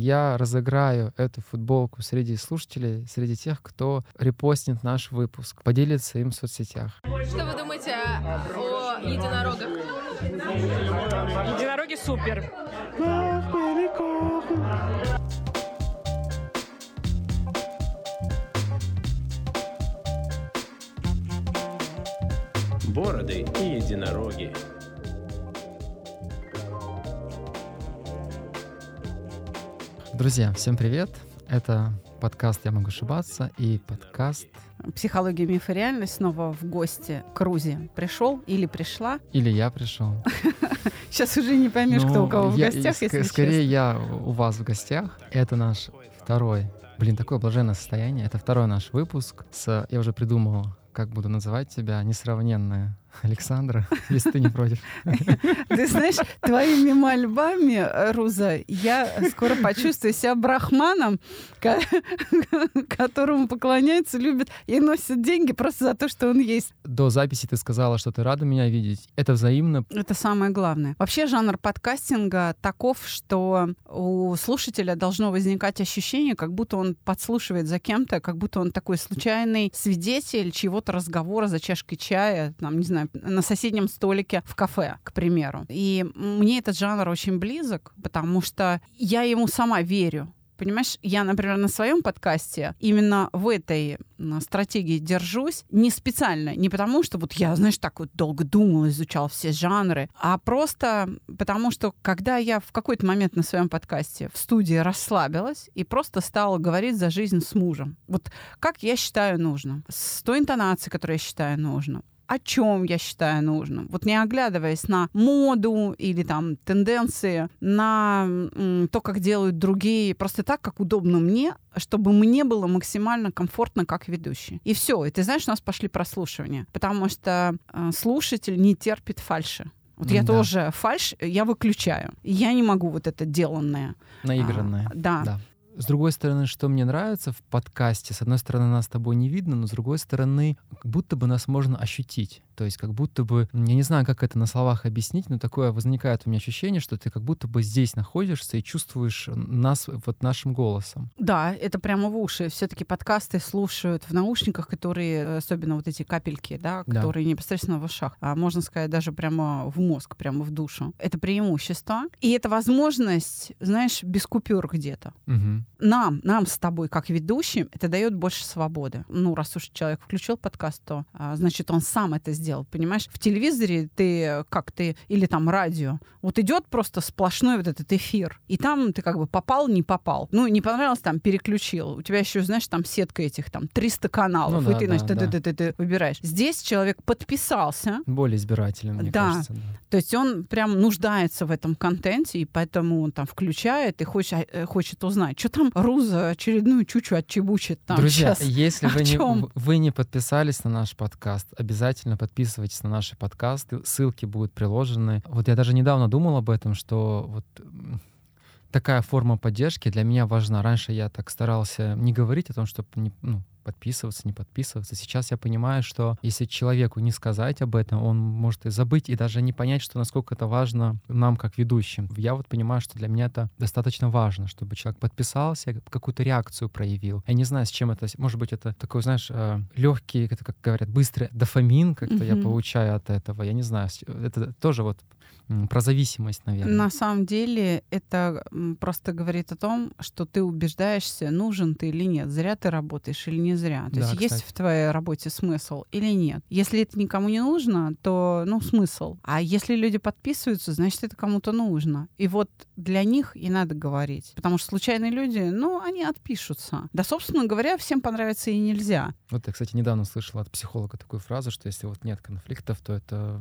Я разыграю эту футболку среди слушателей, среди тех, кто репостнет наш выпуск, поделится им в соцсетях. Что вы думаете о единорогах? Единороги супер. Бороды и единороги. Друзья, всем привет! Это подкаст «Я могу ошибаться» и подкаст Психология, миф и реальность снова в гости к Рузе пришел или пришла. «Или я пришел». Сейчас уже не поймешь, кто у Ну, кого в гостях, если Скорее я у вас в гостях. Это наш второй, блин, такое блаженное состояние. Это второй наш выпуск с, я уже придумал, как буду называть тебя, несравненная Александра, если ты не против. Ты знаешь, твоими мольбами, Руза, я скоро почувствую себя брахманом, ко- которому поклоняются, любят и носят деньги просто за то, что он есть. До записи ты сказала, что ты рада меня видеть. Это взаимно. Это самое главное. Вообще жанр подкастинга таков, что у слушателя должно возникать ощущение, как будто он подслушивает за кем-то, как будто он такой случайный свидетель чьего-то разговора за чашкой чая, там, не знаю, на соседнем столике в кафе, к примеру. И мне этот жанр очень близок, потому что я ему сама верю. Понимаешь, я, например, на своем подкасте именно в этой стратегии держусь не специально, не потому что вот я, знаешь, так вот долго думала, изучала все жанры, а просто потому что когда я в какой-то момент на своем подкасте в студии расслабилась и просто стала говорить за жизнь с мужем. Вот как я считаю нужным, с той интонацией, которую я считаю нужным, о чем я считаю нужным. Вот не оглядываясь на моду или там тенденции, на м, то, как делают другие, просто так, как удобно мне, чтобы мне было максимально комфортно как ведущий. И все. И ты знаешь, у нас пошли прослушивания, потому что э, слушатель не терпит фальши. Вот я М-да. тоже фальш, я выключаю. Я не могу вот это деланное. Наигранное. А, да. Да. С другой стороны, что мне нравится в подкасте, с одной стороны, нас с тобой не видно, но с другой стороны, как будто бы нас можно ощутить. То есть как будто бы, я не знаю, как это на словах объяснить, но такое возникает у меня ощущение, что ты как будто бы здесь находишься и чувствуешь нас вот нашим голосом. Да, это прямо в уши. Все-таки подкасты слушают в наушниках, которые, э, особенно вот эти капельки, да, Да. которые непосредственно в ушах, а можно сказать, даже прямо в мозг, прямо в душу. Это преимущество. И это возможность, знаешь, без купюр где-то. Мгм. Нам, нам с тобой, как ведущим, это дает больше свободы. Ну, раз уж человек включил подкаст, то а, значит, он сам это сделал. Понимаешь, в телевизоре ты как ты, или там радио, вот идет просто сплошной вот этот эфир. И там ты как бы попал, не попал. Ну, не понравилось, там переключил. У тебя еще, знаешь, там сетка этих там 300 каналов. Ну и да, ты, да, значит, да. ты, ты, ты, ты выбираешь. Здесь человек подписался, Более избирателен, мне Да. кажется. да. то есть он прям нуждается в этом контенте, и поэтому он там включает и хочет, э, хочет узнать, что там Руза очередную чучу отчебучит там Друзья, сейчас. если вы не, вы не подписались на наш подкаст, обязательно подписывайтесь на наши подкасты, ссылки будут приложены. Вот я даже недавно думал об этом, что вот такая форма поддержки для меня важна. Раньше я так старался не говорить о том, чтобы не, ну, подписываться, не подписываться. Сейчас я понимаю, что если человеку не сказать об этом, он может и забыть, и даже не понять, что насколько это важно нам, как ведущим. Я вот понимаю, что для меня это достаточно важно, чтобы человек подписался, какую-то реакцию проявил. Я не знаю, с чем это... Может быть, это такой, знаешь, легкий, это, как говорят, быстрый дофамин как-то я Мгм. получаю от этого. Я не знаю, с- это тоже вот про зависимость, наверное. На самом деле это просто говорит о том, что ты убеждаешься, нужен ты или нет, зря ты работаешь или не зря. То Да, есть есть кстати. в твоей работе смысл или нет. Если это никому не нужно, то ну смысл. А если люди подписываются, значит это кому-то нужно. И вот для них и надо говорить. Потому что случайные люди, ну, они отпишутся. Да, собственно говоря, всем понравится и нельзя. Вот я, кстати, недавно слышал от психолога такую фразу, что если вот нет конфликтов, то это,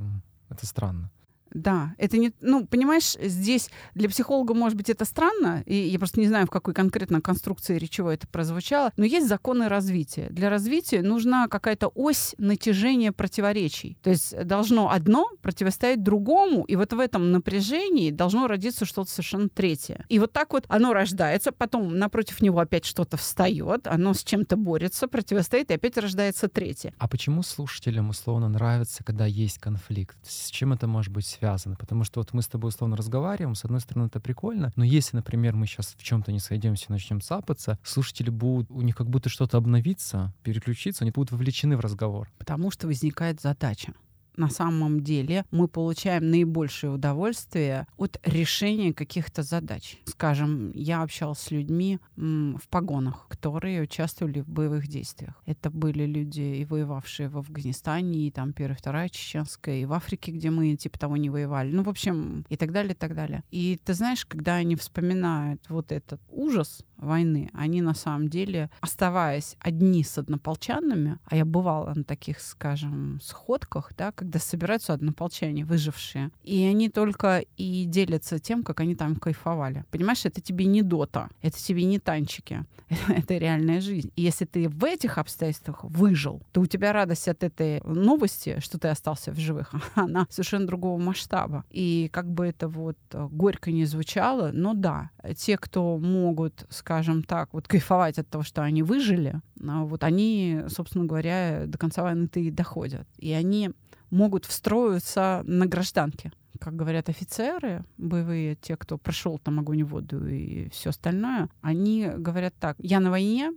это странно. Да, это не, ну, понимаешь, здесь для психолога, может быть, это странно, и я просто не знаю, в какой конкретно конструкции речевой это прозвучало, но есть законы развития. Для развития нужна какая-то ось натяжения противоречий. То есть должно одно противостоять другому, и вот в этом напряжении должно родиться что-то совершенно третье. И вот так вот оно рождается, потом напротив него опять что-то встает, оно с чем-то борется, противостоит, и опять рождается третье. А почему слушателям условно нравится, когда есть конфликт? С чем это может быть связаны, потому что вот мы с тобой условно разговариваем, с одной стороны это прикольно, но если, например, мы сейчас в чем-то не сойдемся начнем цапаться, слушатели будут, у них как будто что-то обновиться, переключиться, они будут вовлечены в разговор. Потому что возникает задача на самом деле мы получаем наибольшее удовольствие от решения каких-то задач. Скажем, я общалась с людьми в погонах, которые участвовали в боевых действиях. Это были люди, и воевавшие в Афганистане, и там Первая, Вторая Чеченская, и в Африке, где мы типа того не воевали. Ну, в общем, и так далее, и так далее. И ты знаешь, когда они вспоминают вот этот ужас войны, они на самом деле, оставаясь одни с однополчанами, а я бывала на таких, скажем, сходках, да, когда собираются однополчане, выжившие, и они только и делятся тем, как они там кайфовали. Понимаешь, это тебе не дота, это тебе не танчики, это реальная жизнь. И если ты в этих обстоятельствах выжил, то у тебя радость от этой новости, что ты остался в живых, она совершенно другого масштаба. И как бы это вот горько не звучало, но да, те, кто могут, скажем так, вот кайфовать от того, что они выжили, а вот они, собственно говоря, до конца войны-то и доходят. И они могут встроиться на гражданке. Как говорят офицеры боевые, те, кто прошел там огонь и воду и все остальное, они говорят так, я на войне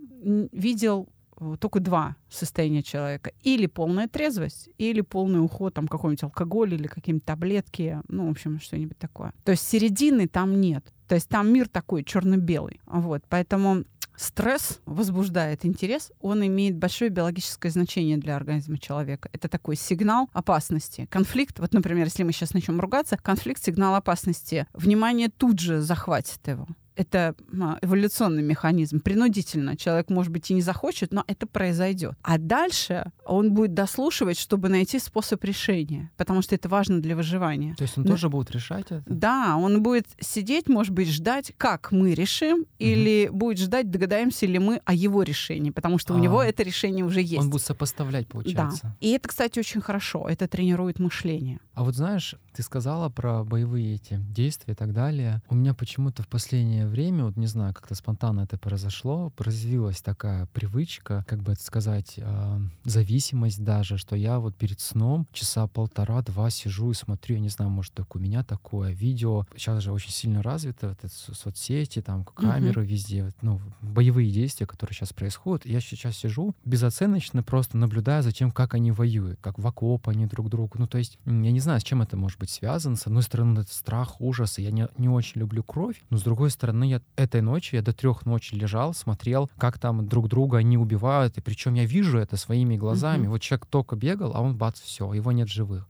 видел только два состояния человека. Или полная трезвость, или полный уход, там, какой-нибудь алкоголь или какие-нибудь таблетки, ну, в общем, что-нибудь такое. То есть середины там нет. То есть там мир такой черно-белый. Вот, поэтому стресс возбуждает интерес, он имеет большое биологическое значение для организма человека. Это такой сигнал опасности. Конфликт, вот, например, если мы сейчас начнем ругаться, конфликт — сигнал опасности. Внимание тут же захватит его это а, эволюционный механизм. Принудительно. Человек, может быть, и не захочет, но это произойдет. А дальше он будет дослушивать, чтобы найти способ решения, потому что это важно для выживания. То есть он но... тоже будет решать это? Да, он будет сидеть, может быть, ждать, как мы решим, угу. или будет ждать, догадаемся ли мы о его решении, потому что а, у него это решение уже есть. Он будет сопоставлять, получается. Да. И это, кстати, очень хорошо. Это тренирует мышление. А вот знаешь, ты сказала про боевые эти действия и так далее. У меня почему-то в последнее время, вот не знаю, как-то спонтанно это произошло, развилась такая привычка, как бы это сказать, э, зависимость даже, что я вот перед сном часа полтора-два сижу и смотрю, я не знаю, может, так у меня такое видео. Сейчас же очень сильно развито, вот это соцсети, там камеры mm-hmm. везде, вот, ну, боевые действия, которые сейчас происходят. Я сейчас сижу безоценочно просто наблюдая за тем, как они воюют, как в окоп они друг другу. Ну, то есть, я не знаю, с чем это может быть связано. С одной стороны, это страх, ужас, и я не, не очень люблю кровь, но с другой стороны, я этой ночью, я до трех ночи лежал, смотрел, как там друг друга они убивают, и причем я вижу это своими глазами. Mm-hmm. Вот человек только бегал, а он бац, все, его нет живых.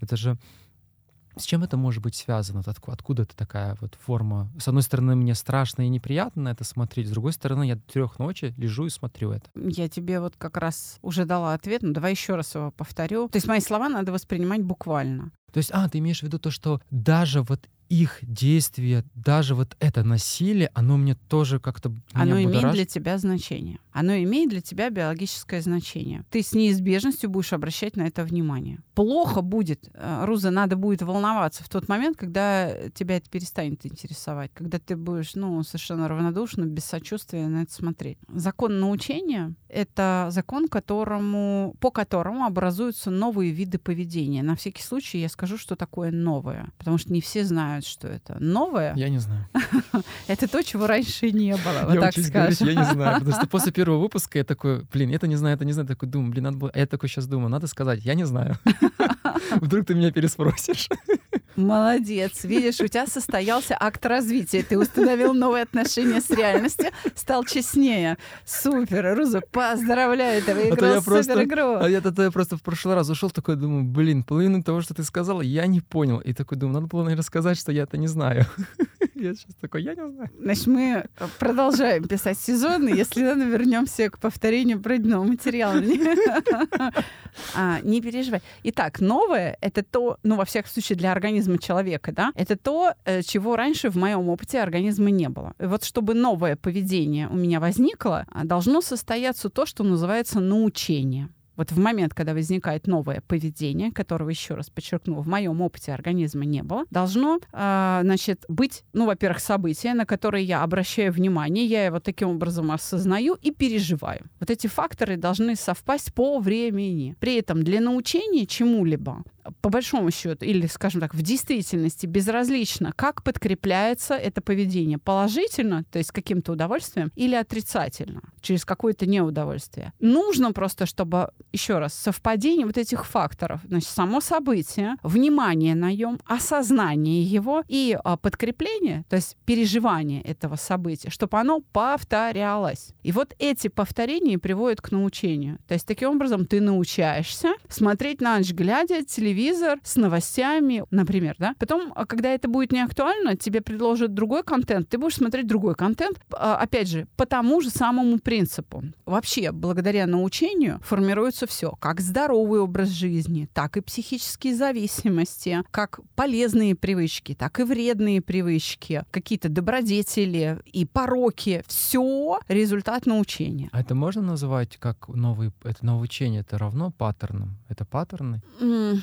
Это же с чем это может быть связано? Откуда это такая вот форма? С одной стороны, мне страшно и неприятно это смотреть, с другой стороны, я до трех ночи лежу и смотрю это. Я тебе вот как раз уже дала ответ, но давай еще раз его повторю. То есть мои слова надо воспринимать буквально. То есть, а, ты имеешь в виду то, что даже вот их действия, даже вот это насилие, оно мне тоже как-то... Оно имеет для тебя значение. Оно имеет для тебя биологическое значение. Ты с неизбежностью будешь обращать на это внимание. Плохо будет, э, Руза, надо будет волноваться в тот момент, когда тебя это перестанет интересовать, когда ты будешь, ну, совершенно равнодушно, без сочувствия на это смотреть. Закон научения — это закон, которому, по которому образуются новые виды поведения. На всякий случай я скажу, что такое новое, потому что не все знают, знают, что это. Новое? Я не знаю. это то, чего раньше не было, вот так скажем. Я не знаю, потому что после первого выпуска я такой, блин, это не знаю, это не знаю, такой думаю, блин, надо было... А я такой сейчас думаю, надо сказать, я не знаю. Вдруг ты меня переспросишь. Молодец. Видишь, у тебя состоялся акт развития. Ты установил новые отношения с реальностью, стал честнее. Супер. Руза, поздравляю, ты выиграл а супер игру. А я, то я просто в прошлый раз ушел такой, думаю, блин, половину того, что ты сказала, я не понял. И такой думаю, надо было, наверное, сказать, что я это не знаю. Я сейчас такой, я не знаю. Значит, мы продолжаем писать сезоны. Если надо, вернемся к повторению пройденного материала. а, не переживай. Итак, новое — это то, ну, во всяком случае, для организма человека, да, это то, э, чего раньше в моем опыте организма не было. И вот чтобы новое поведение у меня возникло, должно состояться то, что называется научение. Вот в момент, когда возникает новое поведение, которого, еще раз подчеркну, в моем опыте организма не было, должно, э, значит, быть, ну, во-первых, событие, на которое я обращаю внимание, я его таким образом осознаю и переживаю. Вот эти факторы должны совпасть по времени. При этом для научения чему-либо по большому счету, или, скажем так, в действительности безразлично, как подкрепляется это поведение. Положительно, то есть каким-то удовольствием, или отрицательно, через какое-то неудовольствие. Нужно просто, чтобы, еще раз, совпадение вот этих факторов, значит, само событие, внимание на нем, осознание его и а, подкрепление, то есть переживание этого события, чтобы оно повторялось. И вот эти повторения приводят к научению. То есть таким образом ты научаешься смотреть на ночь глядя телевизор с новостями, например, да. Потом, а, когда это будет не актуально, тебе предложат другой контент, ты будешь смотреть другой контент, а, опять же, по тому же самому принципу. Вообще, благодаря научению формируется все, как здоровый образ жизни, так и психические зависимости, как полезные привычки, так и вредные привычки, какие-то добродетели и пороки. Все результат научения. А это можно называть как новый, это новое учение, это равно паттернам? Это паттерны? М,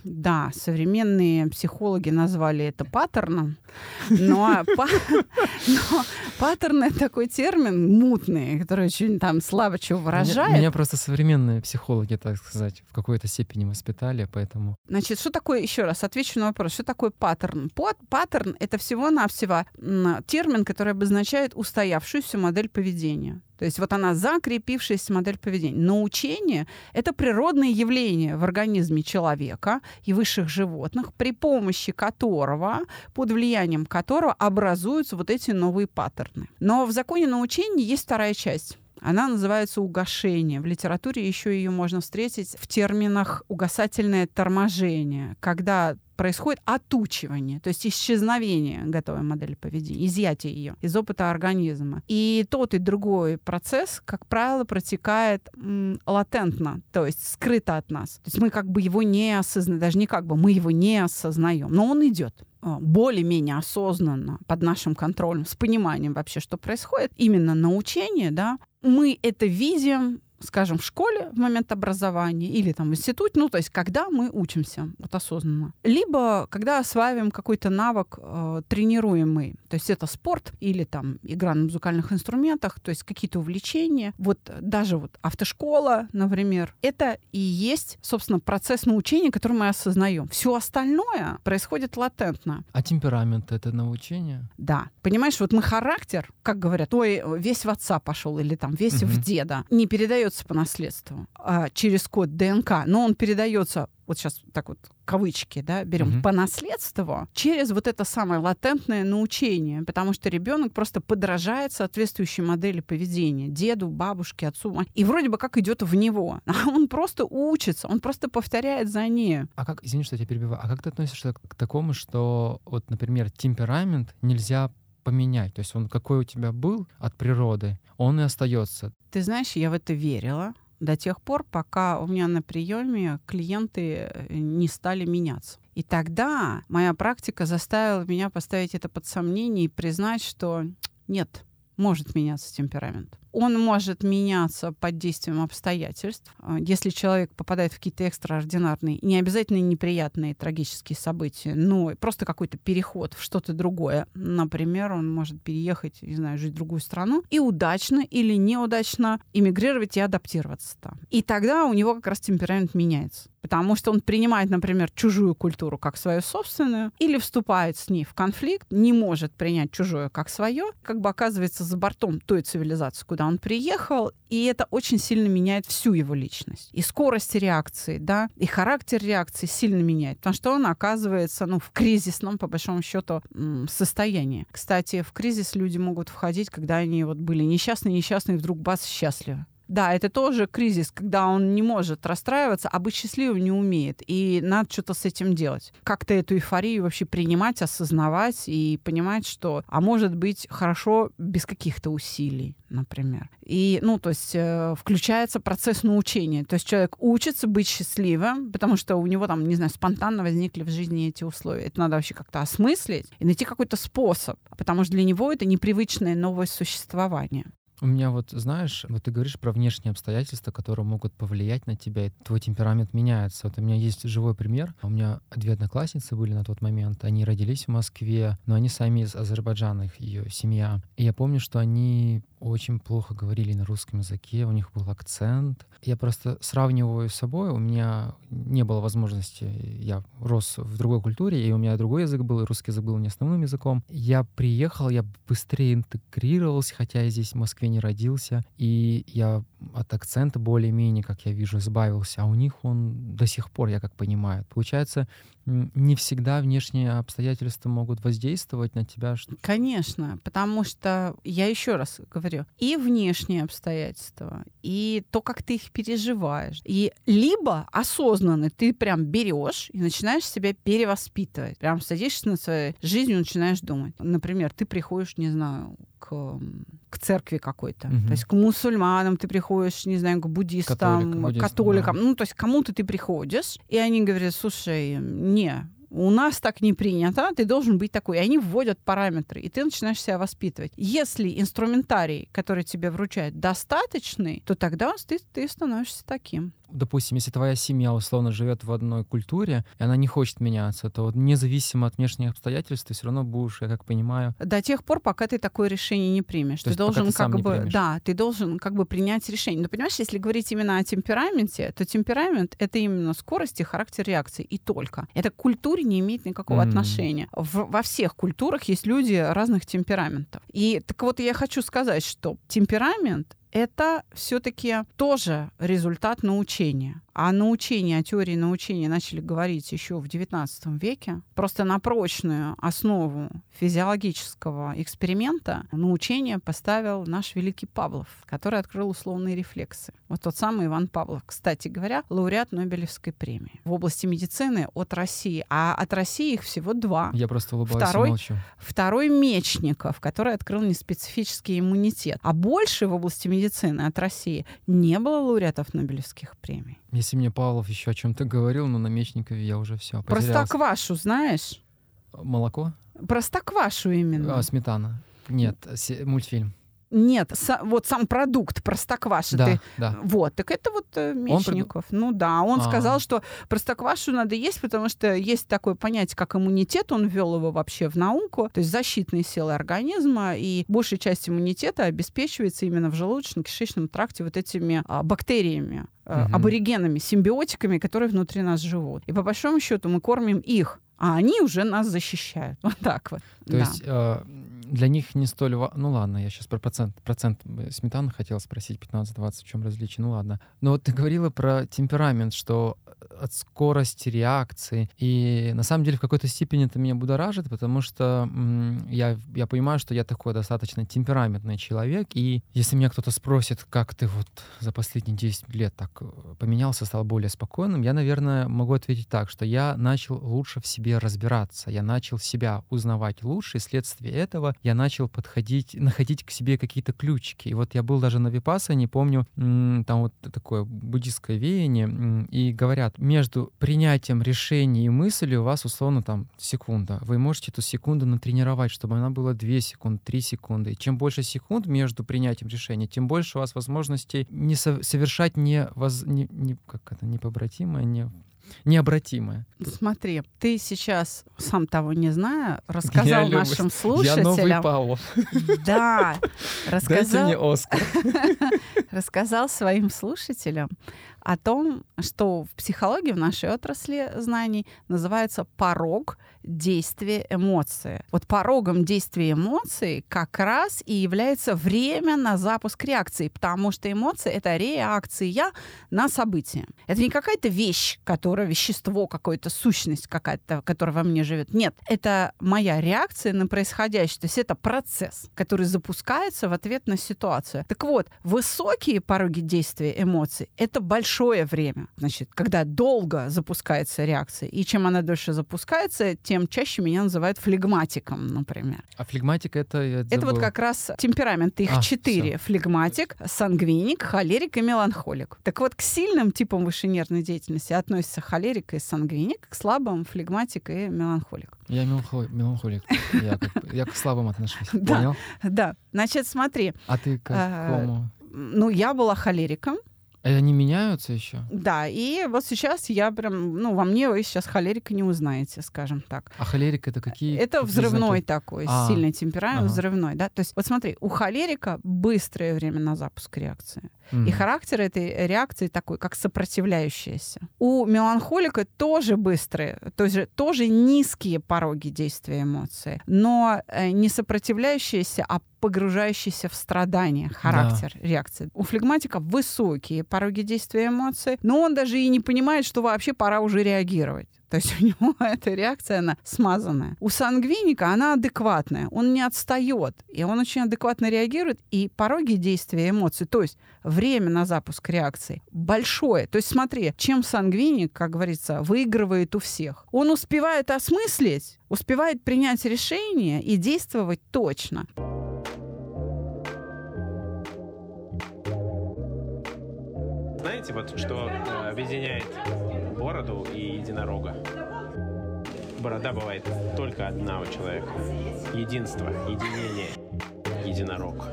Да, современные психологи назвали это паттерном, но, па- но паттерн это такой термин мутный, который очень там слабо чего выражает. меня просто современные психологи, так сказать, в какой-то степени воспитали, поэтому... Значит, что такое, еще раз, отвечу на вопрос, что такое паттерн? Пат- Паттерн — это всего-навсего термин, который обозначает устоявшуюся модель поведения. То есть вот она закрепившаяся модель поведения. Научение — это природное явление в организме человека и высших животных, при помощи которого, под влиянием которого образуются вот эти новые паттерны. Но в законе научения есть вторая часть. Она называется угошение. В литературе еще ее можно встретить в терминах угасательное торможение, когда происходит отучивание, то есть исчезновение готовой модели поведения, изъятие ее из опыта организма. И тот и другой процесс, как правило, протекает м, латентно, то есть скрыто от нас. То есть мы как бы его не осознаем, даже не как бы, мы его не осознаем, но он идет а, более-менее осознанно, под нашим контролем, с пониманием вообще, что происходит, именно научение, да, мы это видим скажем, в школе в момент образования или там в институте, ну, то есть когда мы учимся вот осознанно. Либо когда осваиваем какой-то навык э, тренируемый, то есть это спорт или там игра на музыкальных инструментах, то есть какие-то увлечения. Вот даже вот автошкола, например, это и есть, собственно, процесс научения, который мы осознаем. Все остальное происходит латентно. А темперамент — это научение? Да. Понимаешь, вот мы характер, как говорят, ой, весь в отца пошел или там весь Мгм. в деда, не передается по наследству а, через код ДНК, но он передается вот сейчас так вот кавычки, да, берем Мгм. по наследству через вот это самое латентное научение, потому что ребенок просто подражает соответствующей модели поведения деду, бабушке, отцу, и вроде бы как идет в него, а он просто учится, он просто повторяет за ней. А как, извини, что я тебя перебиваю, а как ты относишься к такому, что вот, например, темперамент нельзя поменять? То есть он какой у тебя был от природы, он и остается. Ты знаешь, я в это верила до тех пор, пока у меня на приеме клиенты э, не стали меняться. И тогда моя практика заставила меня поставить это под сомнение и признать, что нет, может меняться темперамент. Он может меняться под действием обстоятельств. А, Если человек попадает в какие-то экстраординарные, не обязательно неприятные трагические события, но просто какой-то переход в что-то другое. Например, он может переехать, не знаю, жить в другую страну и удачно или неудачно эмигрировать и адаптироваться там. И тогда у него как раз темперамент меняется. Потому что он принимает, например, чужую культуру как свою собственную, или вступает с ней в конфликт, не может принять чужое как свое, как бы оказывается за бортом той цивилизации, куда он приехал, и это очень сильно меняет всю его личность. И скорость реакции, да, и характер реакции сильно меняет, потому что он оказывается, ну, в кризисном, по большому счету, состоянии. Кстати, в кризис люди могут входить, когда они вот были несчастные, несчастные, и вдруг бац, счастливы. Да, это тоже кризис, когда он не может расстраиваться, а быть счастливым не умеет. И надо что-то с этим делать. Как-то эту эйфорию вообще принимать, осознавать и понимать, что, а может быть, хорошо без каких-то усилий, например. И, ну, то есть э, включается процесс научения. То есть человек учится быть счастливым, потому что у него там, не знаю, спонтанно возникли в жизни эти условия. Это надо вообще как-то осмыслить и найти какой-то способ, потому что для него это непривычное новое существование. У меня вот, знаешь, вот ты говоришь про внешние обстоятельства, которые могут повлиять на тебя, и твой темперамент меняется. Вот у меня есть живой пример. У меня две одноклассницы были на тот момент. Они родились в Москве, но они сами из Азербайджана, их ее семья. И я помню, что они очень плохо говорили на русском языке, у них был акцент. Я просто сравниваю с собой, у меня не было возможности, я рос в другой культуре, и у меня другой язык был, и русский язык был не основным языком. Я приехал, я быстрее интегрировался, хотя я здесь в Москве не родился, и я от акцента более-менее, как я вижу, избавился, а у них он до сих пор, я как понимаю. Получается, не всегда внешние обстоятельства могут воздействовать на тебя. Конечно, потому что, я еще раз говорю, и внешние обстоятельства, и то, как ты их переживаешь, и либо осознанно ты прям берешь и начинаешь себя перевоспитывать, прям садишься над своей жизнью, начинаешь думать. Например, ты приходишь, не знаю, к, к церкви какой-то. Угу. То есть к мусульманам ты приходишь, не знаю, к буддистам, Католик, буддистам, католикам. Да. Ну, то есть кому-то ты приходишь, и они говорят, слушай, не, у нас так не принято, ты должен быть такой. И они вводят параметры, и ты начинаешь себя воспитывать. Если инструментарий, который тебе вручают, достаточный, то тогда ты, ты становишься таким допустим, если твоя семья условно живет в одной культуре, и она не хочет меняться, то вот независимо от внешних обстоятельств ты все равно будешь, я как понимаю... До тех пор, пока ты такое решение не примешь. То ты должен ты как бы... Да, ты должен как бы принять решение. Но понимаешь, если говорить именно о темпераменте, то темперамент — это именно скорость и характер реакции, и только. Это к культуре не имеет никакого mm. отношения. В, во всех культурах есть люди разных темпераментов. И так вот я хочу сказать, что темперамент это все-таки тоже результат научения. А научение, о теории научения начали говорить еще в XIX веке. Просто на прочную основу физиологического эксперимента научение поставил наш великий Павлов, который открыл условные рефлексы. Вот тот самый Иван Павлов. Кстати говоря, лауреат Нобелевской премии в области медицины от России. А от России их всего два. Я просто улыбаюсь второй, и молчу. Второй Мечников, который открыл неспецифический иммунитет. А больше в области медицины от России не было лауреатов Нобелевских премий. Если мне Павлов еще о чем-то говорил, но на Мечникове я уже все Простоквашу знаешь? Молоко? Простоквашу именно. А, сметана. Нет, мультфильм. Нет, са, вот сам продукт простокваши. Да, ты, да. Вот, так это вот э, Мечников. Он ну да, он А-а-а. сказал, что простоквашу надо есть, потому что есть такое понятие, как иммунитет, он ввел его вообще в науку, то есть защитные силы организма, и большая часть иммунитета обеспечивается именно в желудочно-кишечном тракте вот этими а, бактериями, угу. аборигенами, симбиотиками, которые внутри нас живут. И по большому счету мы кормим их, а они уже нас защищают. Вот так вот. То да. есть э, для них не столь... Ну ладно, я сейчас про процент, процент сметаны хотел спросить, 15-20, в чем различие, ну ладно. Но вот ты говорила про темперамент, что от скорости реакции. И на самом деле в какой-то степени это меня будоражит, потому что я, я понимаю, что я такой достаточно темпераментный человек. И если меня кто-то спросит, как ты вот за последние 10 лет так э, поменялся, стал более спокойным, я, наверное, могу ответить так, что я начал лучше в себе разбираться, я начал себя узнавать лучше, и вследствие этого я начал подходить, находить к себе какие-то ключики. И вот я был даже на Випаса, не помню, там вот такое буддистское веяние, и говорят, между принятием решений и мыслью у вас условно там секунда. Вы можете эту секунду натренировать, чтобы она была 2 секунды, 3 секунды. И чем больше секунд между принятием решения, тем больше у вас возможностей не со- совершать не, воз- не, не как это, непобратимое, не необратимое. Смотри, ты сейчас, сам того не зная, рассказал я нашим люблю. слушателям... Я новый Павлов. Да, рассказал... Дайте мне Оскар. Рассказал своим слушателям о том, что в психологии, в нашей отрасли знаний называется порог действия эмоции. Вот порогом действия эмоций как раз и является время на запуск реакции, потому что эмоции — это реакция на событие. Это не какая-то вещь, которая, вещество, какая-то сущность какая-то, которая во мне живет. Нет, это моя реакция на происходящее. То есть это процесс, который запускается в ответ на ситуацию. Так вот, высокие пороги действия эмоций — это большой большое время, значит, когда долго запускается реакция. И чем она дольше запускается, тем чаще меня называют флегматиком, например. А флегматика это... Это вот как раз темперамент. Их а, четыре. Все. Флегматик, сангвиник, холерик и меланхолик. Так вот, к сильным типам высшей деятельности относятся холерик и сангвиник, к слабым флегматик и меланхолик. Я меланхолик. Я, как, я к слабым отношусь. Понял? Да. Значит, смотри. А ты к какому? Ну, я была холериком. А они меняются еще? Да, и вот сейчас я прям, ну, во мне вы сейчас холерика не узнаете, скажем так. А холерик это какие? Это взрывной знаки? такой, А, сильный темперамент, ага. взрывной, да. То есть, вот смотри, у холерика быстрое время на запуск реакции. И Мгм. характер этой реакции такой, как сопротивляющаяся. У меланхолика тоже быстрые, то есть тоже низкие пороги действия эмоции, но э, не сопротивляющиеся, а погружающийся в страдания характер реакции. У флегматика высокие пороги действия эмоций, но он даже и не понимает, что вообще пора уже реагировать. То есть у него эта реакция, она смазанная. У сангвиника она адекватная, он не отстает, и он очень адекватно реагирует, и пороги действия эмоций, то есть время на запуск реакции большое. То есть смотри, чем сангвиник, как говорится, выигрывает у всех. Он успевает осмыслить, успевает принять решение и действовать точно. Знаете, вот что э, объединяет бороду и единорога? Борода бывает только одна у человека. Единство, единение, единорог.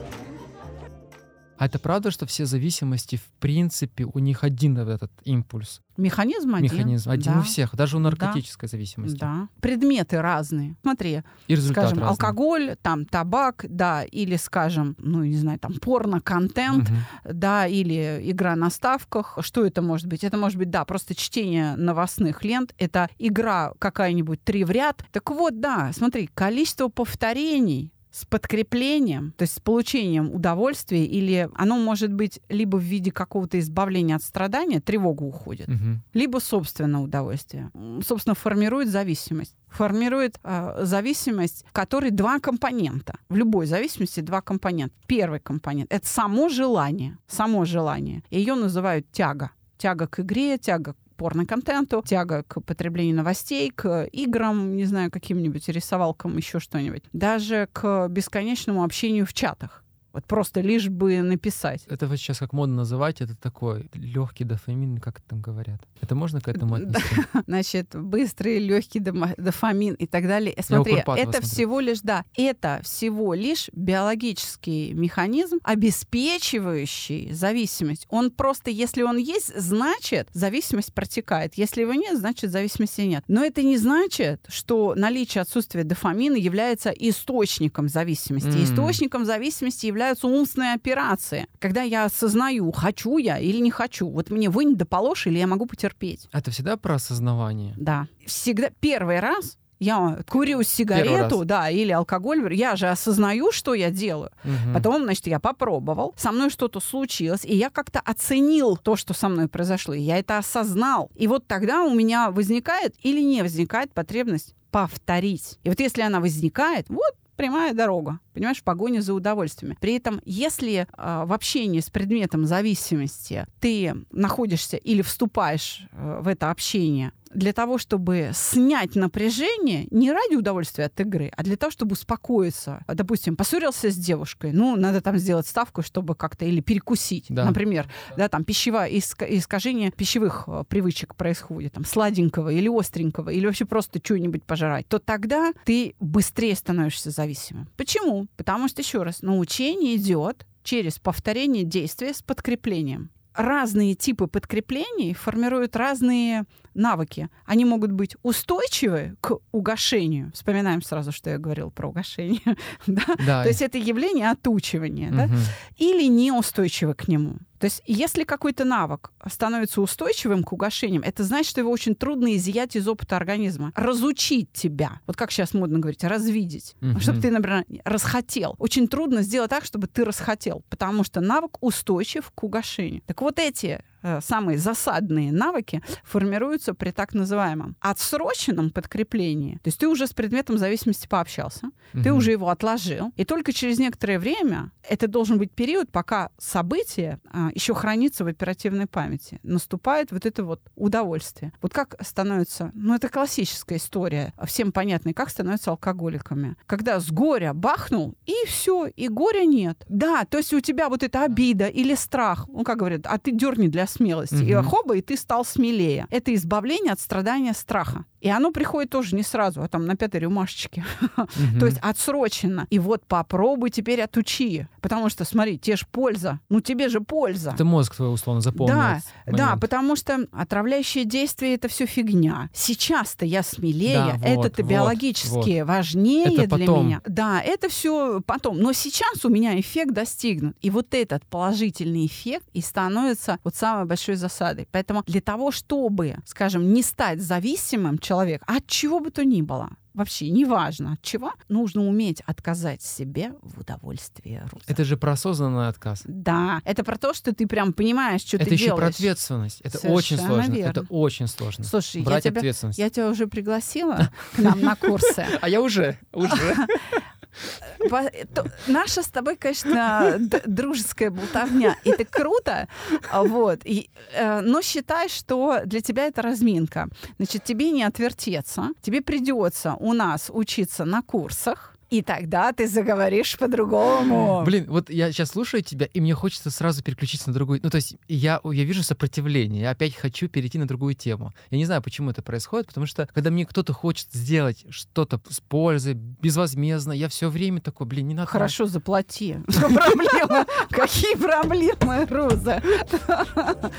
А это правда, что все зависимости, в принципе, у них один этот импульс, Механизм один. механизм, один да. у всех, даже у наркотической зависимости. Да. Предметы разные. Смотри, И скажем, разный. алкоголь, там, табак, да, или, скажем, ну, не знаю, там, порно-контент, Мгм. да, или игра на ставках. Что это может быть? Это может быть, да, просто чтение новостных лент, это игра какая-нибудь три в ряд. Так вот, да, смотри, количество повторений с подкреплением, то есть с получением удовольствия, или оно может быть либо в виде какого-то избавления от страдания, тревога уходит, Мгм. либо собственное удовольствие. Собственно, формирует зависимость. Формирует э, зависимость, в которой два компонента. В любой зависимости два компонента. Первый компонент — это само желание. Само желание. Ее называют тяга. Тяга к игре, тяга к порно-контенту, тяга к потреблению новостей, к играм, не знаю, каким-нибудь рисовалкам, еще что-нибудь. Даже к бесконечному общению в чатах. Вот просто лишь бы написать. Это вот сейчас как модно называть, это такой легкий дофамин, как там говорят. Это можно к этому отнести? Значит, быстрый, легкий дофамин и так далее. Смотри, это всего лишь, да, это всего лишь биологический механизм, обеспечивающий зависимость. Он просто, если он есть, значит, зависимость протекает. Если его нет, значит, зависимости нет. Но это не значит, что наличие отсутствия дофамина является источником зависимости. М. Источником зависимости являются умственные операции. Когда я осознаю, хочу я или не хочу. Вот мне вынь да положь, или я могу потерпеть. Это всегда про осознавание. Да. Всегда первый раз я курю сигарету, да, или алкоголь, я же осознаю, что я делаю. Мгм. Потом, значит, я попробовал, со мной что-то случилось, и я как-то оценил то, что со мной произошло, и я это осознал. И вот тогда у меня возникает или не возникает потребность повторить. И вот если она возникает, вот прямая дорога, понимаешь, в погоне за удовольствиями. При этом, если э, в общении с предметом зависимости ты находишься или вступаешь э, в это общение для того, чтобы снять напряжение не ради удовольствия от игры, а для того, чтобы успокоиться. Допустим, поссорился с девушкой, ну, надо там сделать ставку, чтобы как-то или перекусить, Да. например, да, там пищевое иска- искажение пищевых э, привычек происходит, там, сладенького или остренького, или вообще просто что-нибудь пожрать, то тогда ты быстрее становишься зависимым. Почему? Потому что, еще раз, научение идет через повторение действия с подкреплением. Разные типы подкреплений формируют разные навыки. Они могут быть устойчивы к угошению. Вспоминаем сразу, что я говорила про угошение. да? Да. То есть это явление отучивания. да? Мгм. или неустойчивы к нему. То есть если какой-то навык становится устойчивым к угошениям, это значит, что его очень трудно изъять из опыта организма. Разучить тебя, вот как сейчас модно говорить, развидеть, Мгм. чтобы ты, например, расхотел. Очень трудно сделать так, чтобы ты расхотел, потому что навык устойчив к угошению. Так вот эти самые засадные навыки формируются при так называемом отсроченном подкреплении. То есть ты уже с предметом зависимости пообщался, ты Мгм. уже его отложил, и только через некоторое время, это должен быть период, пока событие а, еще хранится в оперативной памяти, наступает вот это вот удовольствие. Вот как становится, ну это классическая история, всем понятная, как становятся алкоголиками. Когда с горя бахнул, и все, и горя нет. Да, то есть у тебя вот эта обида или страх, ну как говорят, а ты дерни для смелости, и Мгм. хоба, и ты стал смелее. Это избавление от страдания страха. И оно приходит тоже не сразу, а там на пятой рюмашечке. То есть отсрочено. И вот попробуй теперь отучи. Потому что, смотри, тебе же польза. Ну тебе же польза. Это мозг твой условно запомнил. Да, Да, потому что отравляющие действия это все фигня. Сейчас-то я смелее, Да, вот, это вот, биологически важнее Это для потом. меня. Да, это все потом. Но сейчас у меня эффект достигнут. И вот этот положительный эффект и становится вот самой большой засадой. Поэтому для того, чтобы, скажем, не стать зависимым человеком от чего бы то ни было, вообще неважно от чего, нужно уметь отказать себе в удовольствии. Это же про осознанный отказ. Да, это про то, что ты прям понимаешь, что это ты еще делаешь. про ответственность. Это очень Совершенно сложно. верно. Это очень сложно. Слушай, я Брать тебя, ответственность. я тебя уже пригласила к нам на курсы. А я уже, уже. Наша с тобой, конечно, дружеская болтовня. И это круто, вот. И, э, но считай, что для тебя это разминка. Значит, тебе не отвертеться. Тебе придется у нас учиться на курсах. И тогда ты заговоришь по-другому. Блин, вот я сейчас слушаю тебя, и мне хочется сразу переключиться на другую. Ну, то есть я, я вижу сопротивление, я опять хочу перейти на другую тему. Я не знаю, почему это происходит, потому что когда мне кто-то хочет сделать что-то с пользой, безвозмездно, я все время такой, блин, не надо. Хорошо, заплати. Проблема? Какие проблемы, Роза?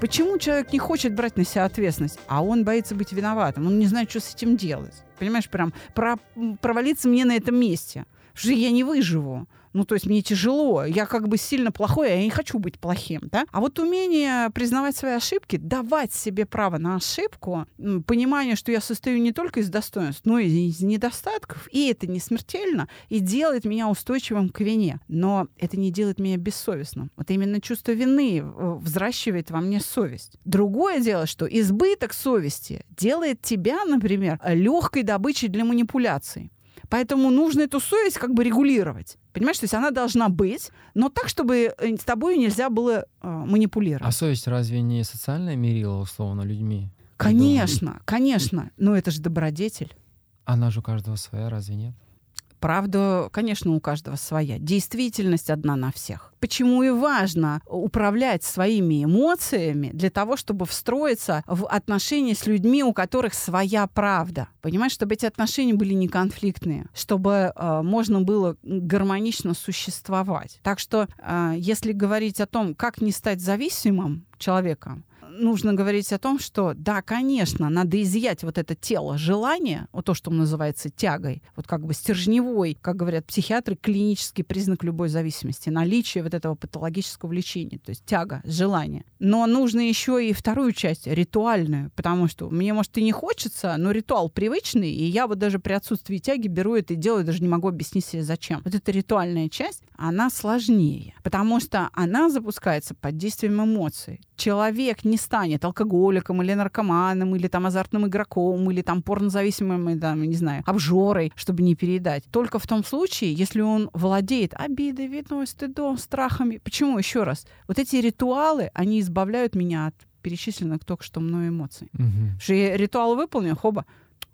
Почему человек не хочет брать на себя ответственность, а он боится быть виноватым? Он не знает, что с этим делать. Понимаешь, прям про- провалиться мне на этом месте. Что я не выживу. Ну, то есть мне тяжело, я как бы сильно плохой, а я не хочу быть плохим, да? А вот умение признавать свои ошибки, давать себе право на ошибку, понимание, что я состою не только из достоинств, но и из недостатков, и это не смертельно, и делает меня устойчивым к вине. Но это не делает меня бессовестным. Вот именно чувство вины э, взращивает во мне совесть. Другое дело, что избыток совести делает тебя, например, легкой добычей для манипуляций. Поэтому нужно эту совесть как бы регулировать. Понимаешь, то есть она должна быть, но так, чтобы э, с тобой нельзя было э, манипулировать. А совесть разве не социальное мерило, условно, людьми? Конечно, конечно. Но это же добродетель. Она же у каждого своя, разве нет? Правда, конечно, у каждого своя. Действительность одна на всех. Почему и важно управлять своими эмоциями для того, чтобы встроиться в отношения с людьми, у которых своя правда. Понимаешь, чтобы эти отношения были не конфликтные, чтобы э, можно было гармонично существовать. Так что, э, если говорить о том, как не стать зависимым человеком, нужно говорить о том, что да, конечно, надо изъять вот это тело желания, вот то, что называется тягой, вот как бы стержневой, как говорят психиатры, клинический признак любой зависимости, наличие вот этого патологического влечения, то есть тяга, желание. Но нужно еще и вторую часть, ритуальную, потому что мне, может, и не хочется, но ритуал привычный, и я вот даже при отсутствии тяги беру это и делаю, даже не могу объяснить себе зачем. Вот эта ритуальная часть, она сложнее, потому что она запускается под действием эмоций. Человек не станет алкоголиком или наркоманом, или там азартным игроком, или там порнозависимым, там, не знаю, обжорой, чтобы не передать. Только в том случае, если он владеет обидой, виной, стыдом, страхами. Почему? Еще раз. Вот эти ритуалы, они избавляют меня от перечисленных только что мной эмоций. Мгм. Потому что я ритуал выполнил, хоба,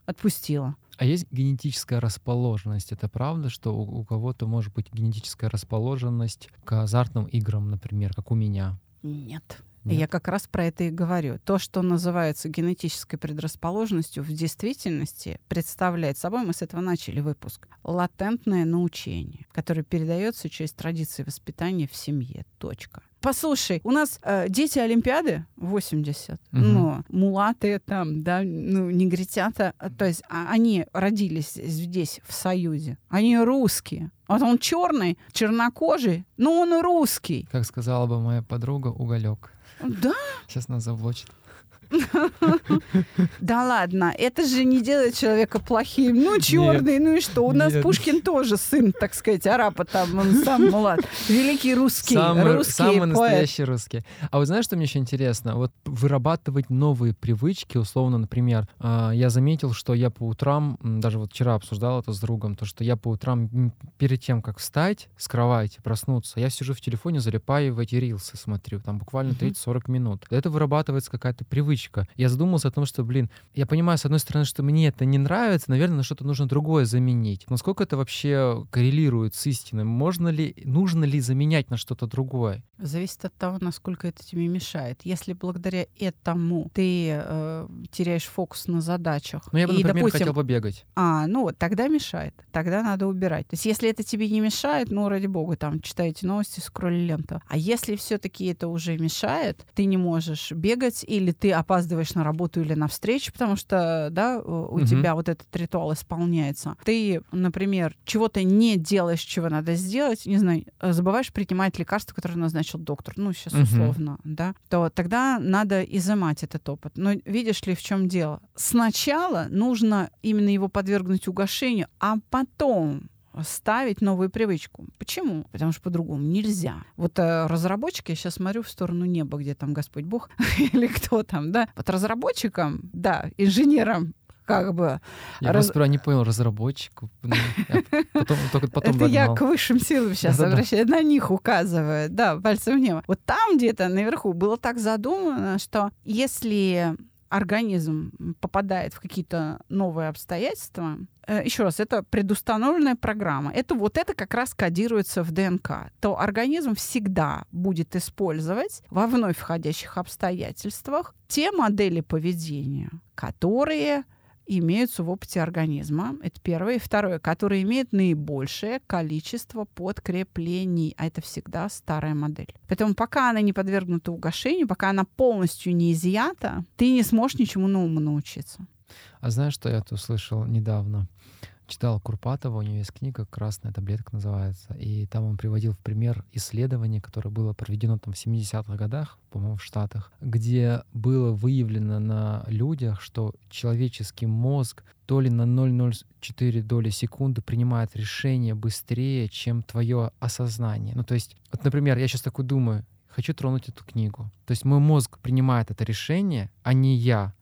отпустила. А есть генетическая расположенность? Это правда, что у, у кого-то может быть генетическая расположенность к азартным играм, например, как у меня? Нет. Нет? Я как раз про это и говорю. То, что называется генетической предрасположенностью, в действительности представляет собой, мы с этого начали выпуск, латентное научение, которое передается через традиции воспитания в семье. Точка. Послушай, у нас э, дети Олимпиады 80, Мгм. ну, мулаты там, да, ну, негритята, э, то есть а- они родились здесь, в Союзе, они русские. Вот он черный, чернокожий, но он русский. Как сказала бы моя подруга, уголек. Да, Сейчас нас заблочит. Да ладно, это же не делает человека плохим. Ну, черный, ну и что? У нас. Пушкин тоже сын, так сказать, арапа там, он сам, ладно. Великий русский, Самый, настоящий русский. А вот знаешь, что мне еще интересно? Вот вырабатывать новые привычки, условно, например, а, я заметил, что я по утрам, даже вот вчера обсуждал это с другом, то, что я по утрам перед тем, как встать с кровати, проснуться, я сижу в телефоне, залипаю в эти рилсы, смотрю, там буквально Мгм. 30-40 минут. Это вырабатывается какая-то привычка. Я задумался о том, что, блин, я понимаю, с одной стороны, что мне это не нравится, наверное, на что-то нужно другое заменить. Насколько это вообще коррелирует с истиной? Можно ли, нужно ли заменять на что-то другое? Зависит от того, насколько это тебе мешает. Если благодаря этому ты э, теряешь фокус на задачах, Ну, я бы, и, например, допустим, хотел побегать. А, ну вот, тогда мешает. Тогда надо убирать. То есть, если это тебе не мешает, ну, ради бога, там, читаете новости, скролли ленту. А если все-таки это уже мешает, ты не можешь бегать, или ты опаздываешь на работу или на встречу, потому что, да, у у Мгм. тебя вот этот ритуал исполняется. Ты, например, чего-то не делаешь, чего надо сделать, не знаю, э, забываешь принимать лекарства, которые назначил доктор, ну, сейчас Мгм. условно, да, то тогда надо изымать этот опыт. Но видишь ли, в чем дело? Сначала нужно именно его подвергнуть угошению, а потом ставить новую привычку. Почему? Потому что по-другому нельзя. Вот э, разработчики, я сейчас смотрю в сторону неба, где там Господь Бог или кто там, да. Вот разработчикам, да, инженерам, как бы, Я Раз- сперва не понял разработчику. ну, я Потом, только потом это я догнал. к высшим силам сейчас Да-да-да. обращаюсь, на них указываю, да, пальцем в небо. Вот там где-то наверху было так задумано, что если организм попадает в какие-то новые обстоятельства, еще раз, это предустановленная программа. Это вот это как раз кодируется в ДНК. То организм всегда будет использовать во вновь входящих обстоятельствах те модели поведения, которые имеются в опыте организма. Это первое. И второе, которые имеют наибольшее количество подкреплений. А это всегда старая модель. Поэтому пока она не подвергнута угошению, пока она полностью не изъята, ты не сможешь ничему новому научиться. А знаешь, что я тут услышал недавно? Читал Курпатова, у него есть книга «Красная таблетка» называется, и там он приводил в пример исследование, которое было проведено там в 70-х годах, по-моему, в Штатах, где было выявлено на людях, что человеческий мозг то ли на 0,04 доли секунды принимает решение быстрее, чем твое осознание. Ну, то есть, вот, например, я сейчас такой думаю, хочу тронуть эту книгу. То есть мой мозг принимает это решение, а не я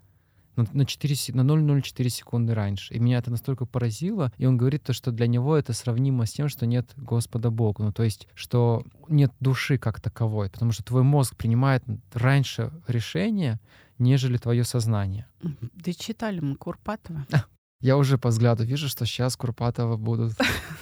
на, на, 4, се- на 0,04 секунды раньше. И меня это настолько поразило. И он говорит то, что для него это сравнимо с тем, что нет Господа Бога. Ну, то есть, что нет души как таковой. Потому что твой мозг принимает раньше решение, нежели твое сознание. Да читали мы Курпатова. Я уже по взгляду вижу, что сейчас Курпатова будут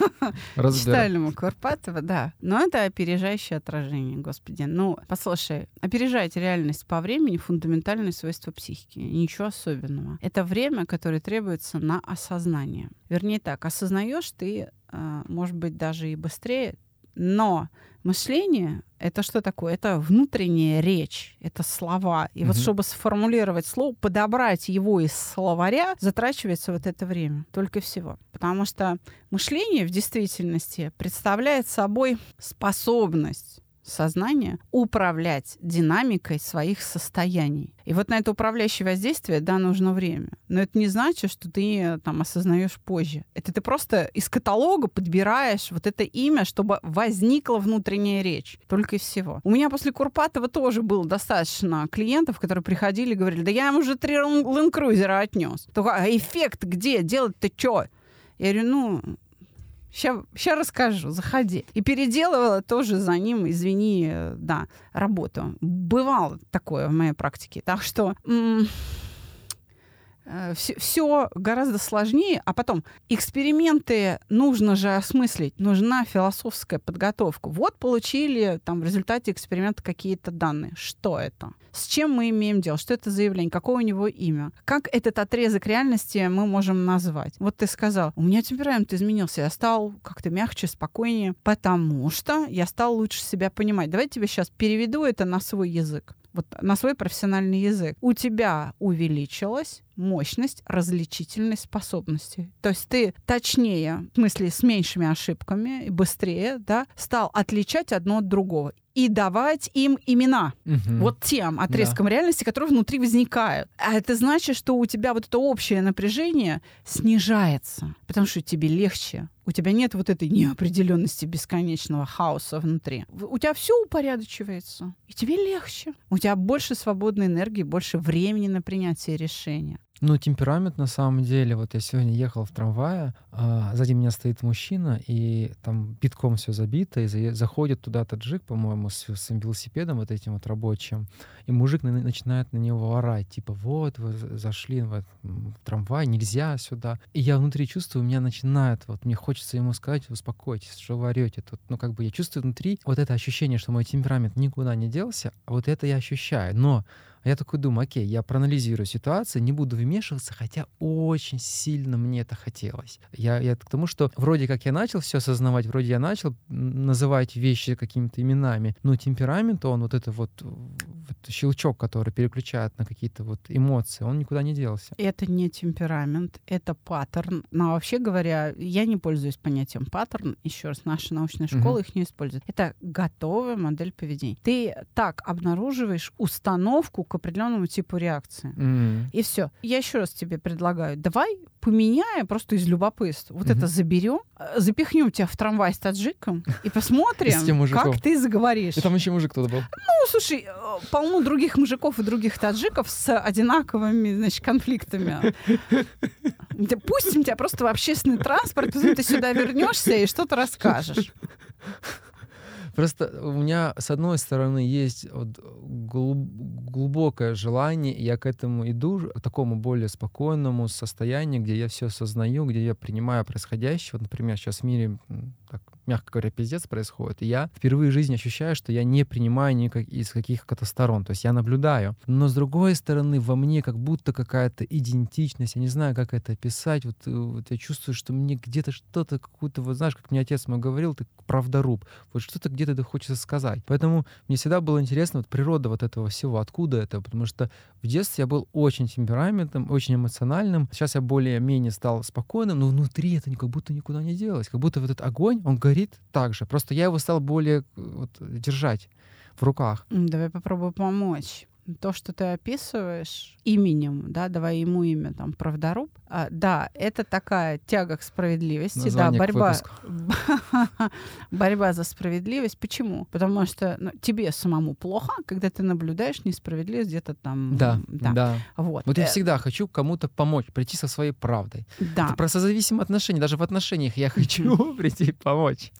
разбирать. Читали мы Курпатова, да. Но это опережающее отражение, господи. Ну, послушай, опережать реальность по времени — фундаментальное свойство психики. Ничего особенного. Это время, которое требуется на осознание. Вернее так, осознаешь ты, э, может быть, даже и быстрее, но мышление — это что такое? Это внутренняя речь, это слова. И вот Мгм. чтобы сформулировать слово, подобрать его из словаря, затрачивается вот это время. Только всего. Потому что мышление в действительности представляет собой способность сознания управлять динамикой своих состояний. И вот на это управляющее воздействие, да, нужно время. Но это не значит, что ты э, там осознаешь позже. Это ты просто из каталога подбираешь вот это имя, чтобы возникла внутренняя речь. Только и всего. У меня после Курпатова тоже было достаточно клиентов, которые приходили и говорили, да я им уже три ленд-крузера отнес. Только а эффект где? Делать-то что? Я говорю, ну, Сейчас расскажу, заходи. И переделывала тоже за ним, извини, э, да, работу. Бывало такое в моей практике. Так что все, гораздо сложнее. А потом эксперименты нужно же осмыслить, нужна философская подготовка. Вот получили там в результате эксперимента какие-то данные. Что это? С чем мы имеем дело? Что это за явление? Какое у него имя? Как этот отрезок реальности мы можем назвать? Вот ты сказал, у меня темперамент изменился, я стал как-то мягче, спокойнее, потому что я стал лучше себя понимать. Давай я тебе сейчас переведу это на свой язык вот на свой профессиональный язык. У тебя увеличилась мощность различительной способности. То есть ты точнее, в смысле с меньшими ошибками и быстрее, да, стал отличать одно от другого и давать им имена. Мгм. Вот тем отрезкам реальности, которые внутри возникают. А это значит, что у тебя вот это общее напряжение снижается, потому что тебе легче. У тебя нет вот этой неопределенности бесконечного хаоса внутри. У тебя все упорядочивается, и тебе легче. У тебя больше свободной энергии, больше времени на принятие решения. Ну, темперамент на самом деле. Вот я сегодня ехал в трамвае, а, сзади меня стоит мужчина, и там битком все забито, и за- заходит туда таджик, по-моему, с, с велосипедом вот этим вот рабочим, и мужик на- начинает на него орать, типа, вот, вы за- зашли в, в трамвай, нельзя сюда. И я внутри чувствую, у меня начинает, вот мне хочется ему сказать, успокойтесь, что вы орете тут. Ну, как бы я чувствую внутри вот это ощущение, что мой темперамент никуда не делся, а вот это я ощущаю. Но я такой думаю, окей, я проанализирую ситуацию, не буду вмешиваться, хотя очень сильно мне это хотелось. Я, я к тому, что вроде как я начал все осознавать, вроде я начал называть вещи какими-то именами, но темперамент, он вот это вот, вот щелчок, который переключает на какие-то вот эмоции, он никуда не делся. Это не темперамент, это паттерн. Но вообще говоря, я не пользуюсь понятием паттерн. Еще раз, наша научная школа их не использует. Это готовая модель поведения. Ты так обнаруживаешь установку к определенному типу реакции. М. И все. Я еще раз тебе предлагаю, давай поменяем просто из любопытства. Вот Мгм. это заберем, запихнем тебя в трамвай с таджиком и посмотрим, как ты заговоришь. И там еще мужик кто-то был. Ну, слушай, э, полно других мужиков и других таджиков с одинаковыми, значит, конфликтами. Пустим тебя просто в общественный транспорт, потом ты сюда вернешься и что-то расскажешь. Просто у меня, с одной стороны, есть вот глуб- глубокое желание, я к этому иду, к такому более спокойному состоянию, где я все осознаю, где я принимаю происходящее. Вот, например, сейчас в мире, так, мягко говоря, пиздец происходит, и я впервые в жизни ощущаю, что я не принимаю никак из каких-то сторон, то есть я наблюдаю. Но, с другой стороны, во мне как будто какая-то идентичность, я не знаю, как это описать, вот, э, вот я чувствую, что мне где-то что-то, какую-то, вот знаешь, как мне отец мой говорил, ты правдоруб, вот что-то где-то ты хочется сказать. Поэтому мне всегда было интересно вот природа вот этого всего, откуда это, потому что в детстве я был очень темпераментным, очень эмоциональным. Сейчас я более-менее стал спокойным, но внутри это как будто никуда не делось. Как будто вот этот огонь, он горит так же. Просто я его стал более э, вот, держать в руках. Давай попробую помочь. То, что ты описываешь именем, да, давай ему имя, там, правдоруб, а, да, это такая тяга к справедливости, Название да, борьба, борьба за справедливость. Почему? Потому что ну, тебе самому плохо, когда ты наблюдаешь несправедливость где-то там. Да, да. да. Вот. Вот я Э, всегда хочу кому-то помочь, прийти со своей правдой. да. Это про созависимые отношения. Даже в отношениях я хочу прийти помочь.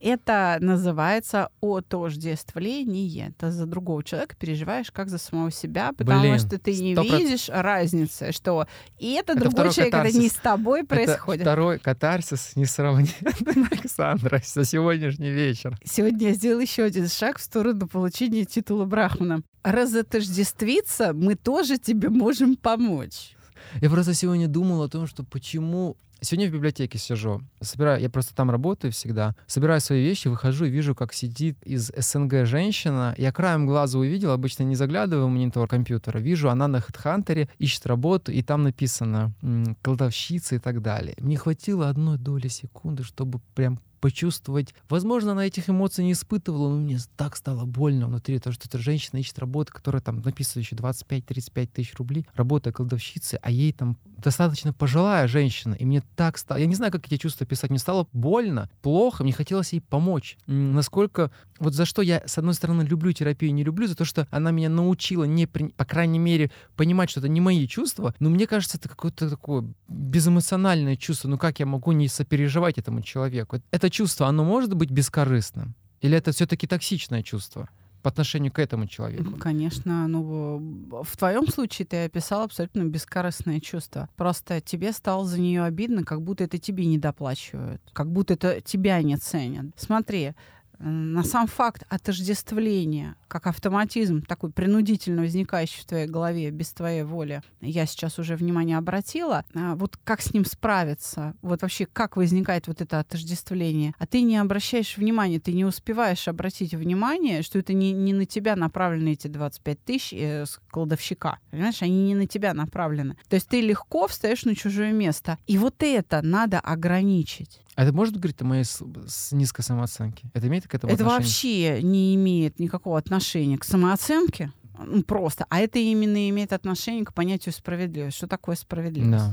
Это называется отождествление. Ты за другого человека переживаешь как за самого себя, потому Блин, что ты не 100%. видишь разницы, что и это, Это другой человек, это не с катарсис. тобой происходит. Это второй катарсис несравненный Александра за сегодняшний вечер. Сегодня я сделала еще один шаг в сторону получения титула Брахмана. Разотождествиться мы тоже тебе можем помочь. Я просто сегодня думал о том, что почему... Сегодня в библиотеке сижу, собираю, я просто там работаю всегда, собираю свои вещи, выхожу и вижу, как сидит из СНГ женщина. Я краем глаза увидел, обычно не заглядываю в монитор компьютера, вижу, она на HeadHunter ищет работу, и там написано м, кладовщица и так далее. Мне хватило одной доли секунды, чтобы прям почувствовать. Возможно, она этих эмоций не испытывала, но мне так стало больно внутри, то, что эта женщина ищет работу, которая там написано еще 25-35 тысяч рублей, работа кладовщицы, а ей там достаточно пожилая женщина, и мне так стало... Я не знаю, как эти чувства писать. Мне стало больно, плохо, мне хотелось ей помочь. Насколько... Вот за что я, с одной стороны, люблю терапию, не люблю, за то, что она меня научила, не, при- по крайней мере, понимать, что это не мои чувства, но мне кажется, это какое-то такое безэмоциональное чувство. Ну как я могу не сопереживать этому человеку? Это чувство, оно может быть бескорыстным? Или это все-таки токсичное чувство по отношению к этому человеку? Конечно, ну, в твоем случае ты описал абсолютно бескорыстное чувство. Просто тебе стало за нее обидно, как будто это тебе не доплачивают, как будто это тебя не ценят. Смотри, на сам факт отождествления, как автоматизм такой принудительно возникающий в твоей голове без твоей воли, я сейчас уже внимание обратила, а, вот как с ним справиться, вот вообще как возникает вот это отождествление, а ты не обращаешь внимания, ты не успеваешь обратить внимание, что это не, не на тебя направлены эти 25 тысяч э, с кладовщика, понимаешь, они не на тебя направлены. То есть ты легко встаешь на чужое место. И вот это надо ограничить. А это может говорить о моей с, низкой самооценки? Это имеет к этому Это отношение? вообще не имеет никакого отношения к самооценке. ну, Просто. А это именно имеет отношение к понятию справедливость. Что такое справедливость? Да.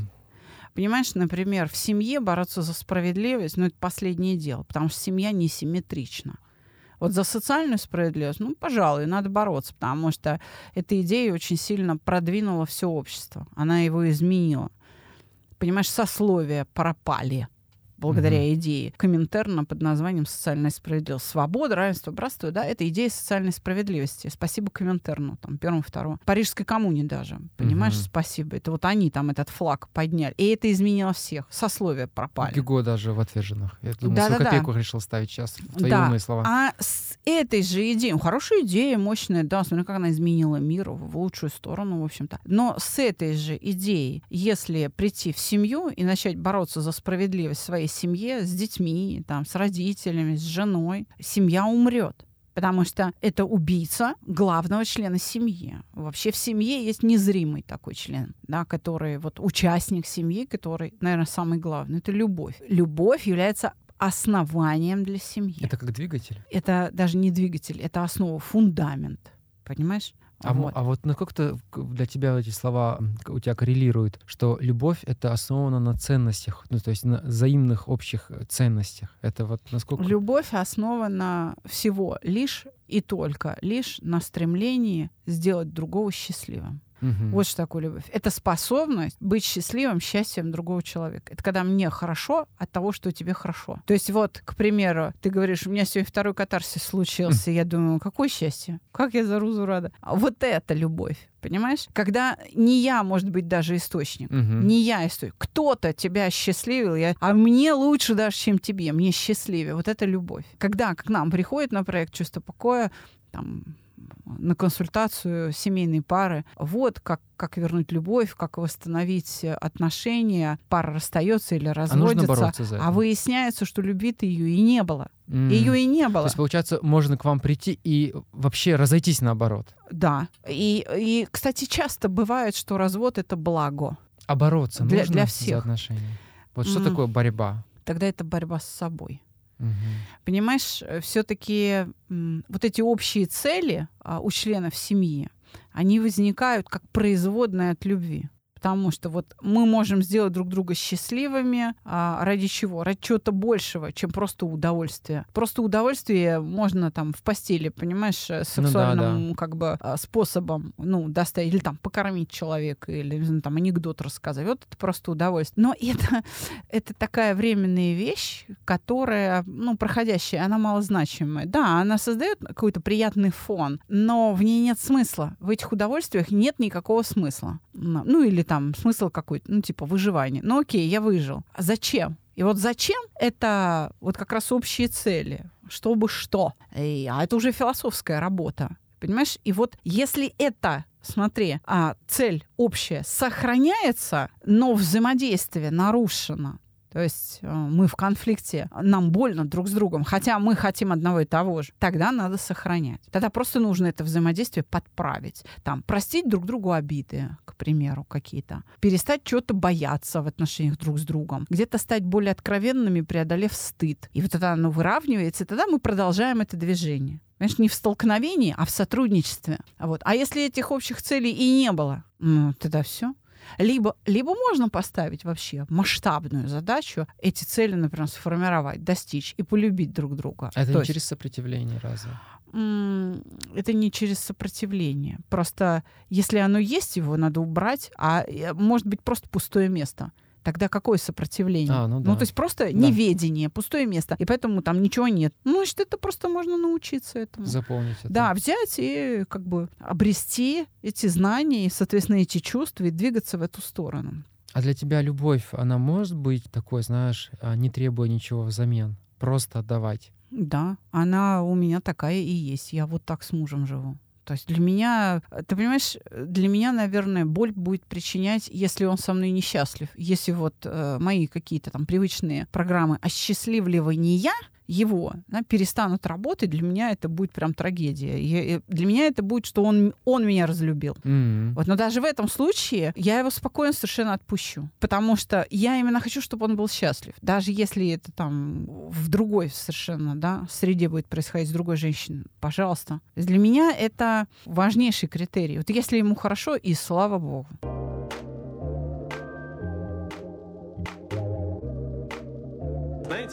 Понимаешь, например, в семье бороться за справедливость, ну, это последнее дело, потому что семья несимметрична. Вот за социальную справедливость, ну, пожалуй, надо бороться, потому что эта идея очень сильно продвинула все общество. Она его изменила. Понимаешь, сословия пропали благодаря идее Коминтерна под названием «Социальная справедливость». Свобода, равенство, братство, да, это идея социальной справедливости. Спасибо Коминтерну, там, первому, второму. Парижской коммуне даже, понимаешь, Мгм. спасибо. Это вот они там этот флаг подняли. И это изменило всех. Сословия пропали. Гюго даже в отверженных. Я думаю, Да-да-да. свою копейку решил ставить сейчас в твои Да. умные слова. А с этой же идеей, ну, хорошая идея, мощная, да, смотри, как она изменила мир в лучшую сторону, в общем-то. Но с этой же идеей, если прийти в семью и начать бороться за справедливость своей семье, с детьми, там, с родителями, с женой, семья умрет. Потому что это убийца главного члена семьи. Вообще в семье есть незримый такой член, да, который вот участник семьи, который, наверное, самый главный. Это любовь. Любовь является основанием для семьи. Это как двигатель. Это даже не двигатель, это основа, фундамент. Понимаешь? А, Вот. а вот насколько к- для тебя эти слова у тебя коррелируют, что любовь это основана на ценностях, ну то есть на взаимных общих э, ценностях. Это вот насколько Любовь основана всего лишь и только лишь на стремлении сделать другого счастливым. Мгм. Вот что такое любовь. Это способность быть счастливым счастьем другого человека. Это когда мне хорошо от того, что тебе хорошо. То есть вот, к примеру, ты говоришь, у меня сегодня второй катарсис случился. Я думаю, какое счастье? Как я за Рузу рада. А вот это любовь. Понимаешь? Когда не я, может быть, даже источник. Мгм. Не я историк. Кто-то тебя счастливил, я... а мне лучше даже, чем тебе. Мне счастливее. Вот это любовь. Когда к нам приходит на проект «Чувство покоя», там, на консультацию семейной пары. Вот как, как вернуть любовь, как восстановить отношения. Пара расстается или А разводится. за это. А выясняется, что любви-то ее и не было. М. Ее и не То было. есть, получается, можно к вам прийти и вообще разойтись наоборот. Да. И, и, кстати, часто бывает, что развод это благо. А бороться Для- нужно для за всех. отношения? Вот что М. такое борьба? Тогда это борьба с собой. Мгм. Понимаешь, все-таки вот эти общие цели а, у членов семьи, они возникают как производные от любви. Потому что вот мы можем сделать друг друга счастливыми а, ради чего? Ради чего-то большего, чем просто удовольствия. Просто удовольствие можно там в постели, понимаешь, э, Ну да, сексуальным как бы а, способом, ну, доставить, или там покормить человека, или знаю, там анекдот рассказать. Вот это просто удовольствие. Но это, это такая временная вещь, которая, ну, проходящая, она малозначимая. Да, она создает какой-то приятный фон, но в ней нет смысла. В этих удовольствиях нет никакого смысла. Ну, или там смысл какой-то, ну, типа выживание. Ну, окей, я выжил. А зачем? И вот зачем это вот как раз общие цели, чтобы что. И, а это уже философская работа. Понимаешь? И вот если это смотри, а цель общая сохраняется, но взаимодействие нарушено. То есть э, мы в конфликте, нам больно друг с другом, хотя мы хотим одного и того же. Тогда надо сохранять. Тогда просто нужно это взаимодействие подправить. Там, простить друг другу обиды, к примеру, какие-то. Перестать чего-то бояться в отношениях друг с другом. Где-то стать более откровенными, преодолев стыд. И вот тогда оно выравнивается, и тогда мы продолжаем это движение. Понимаешь, не в столкновении, а в сотрудничестве. Вот. А если этих общих целей и не было, ну, тогда все. Либо, либо можно поставить вообще масштабную задачу, эти цели, например, сформировать, достичь и полюбить друг друга. Это То не есть, через сопротивление разве? это не через сопротивление. Просто если оно есть, его надо убрать, а э, может быть просто пустое место. Тогда какое сопротивление? А, ну да. то есть просто неведение, пустое место. И поэтому там ничего нет. Ну, значит, это просто можно научиться этому. Заполнить это. Да, взять и как бы обрести эти знания и, соответственно, эти чувства и двигаться в эту сторону. А для тебя любовь, она может быть такой, знаешь, а, не требуя ничего взамен? Просто отдавать. Да, она у меня такая и есть. Я вот так с мужем живу. То есть для меня, ты понимаешь, для меня, наверное, боль будет причинять, если он со мной несчастлив. Если вот э, мои какие-то там привычные программы осчастливливания его да, перестанут работать, для меня это будет прям трагедия. Я, для меня это будет, что он, он меня разлюбил. Мгм. Вот, но даже в этом случае я его спокойно совершенно отпущу. Потому что я именно хочу, чтобы он был счастлив. Даже если это там в другой совершенно да, среде будет происходить с другой женщиной, пожалуйста. Для меня это важнейший критерий. Вот если ему хорошо, и слава богу.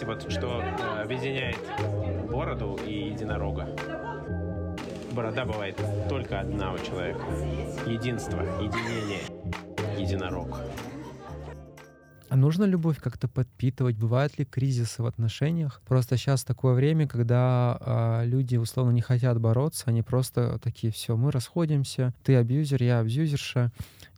Знаете, вот что э, объединяет бороду и единорога? Борода бывает только одна у человека. Единство, единение, единорог. А нужно любовь как-то подпитывать? Бывают ли кризисы в отношениях? Просто сейчас такое время, когда а, люди условно не хотят бороться, они просто такие, все, мы расходимся, ты абьюзер, я абьюзерша,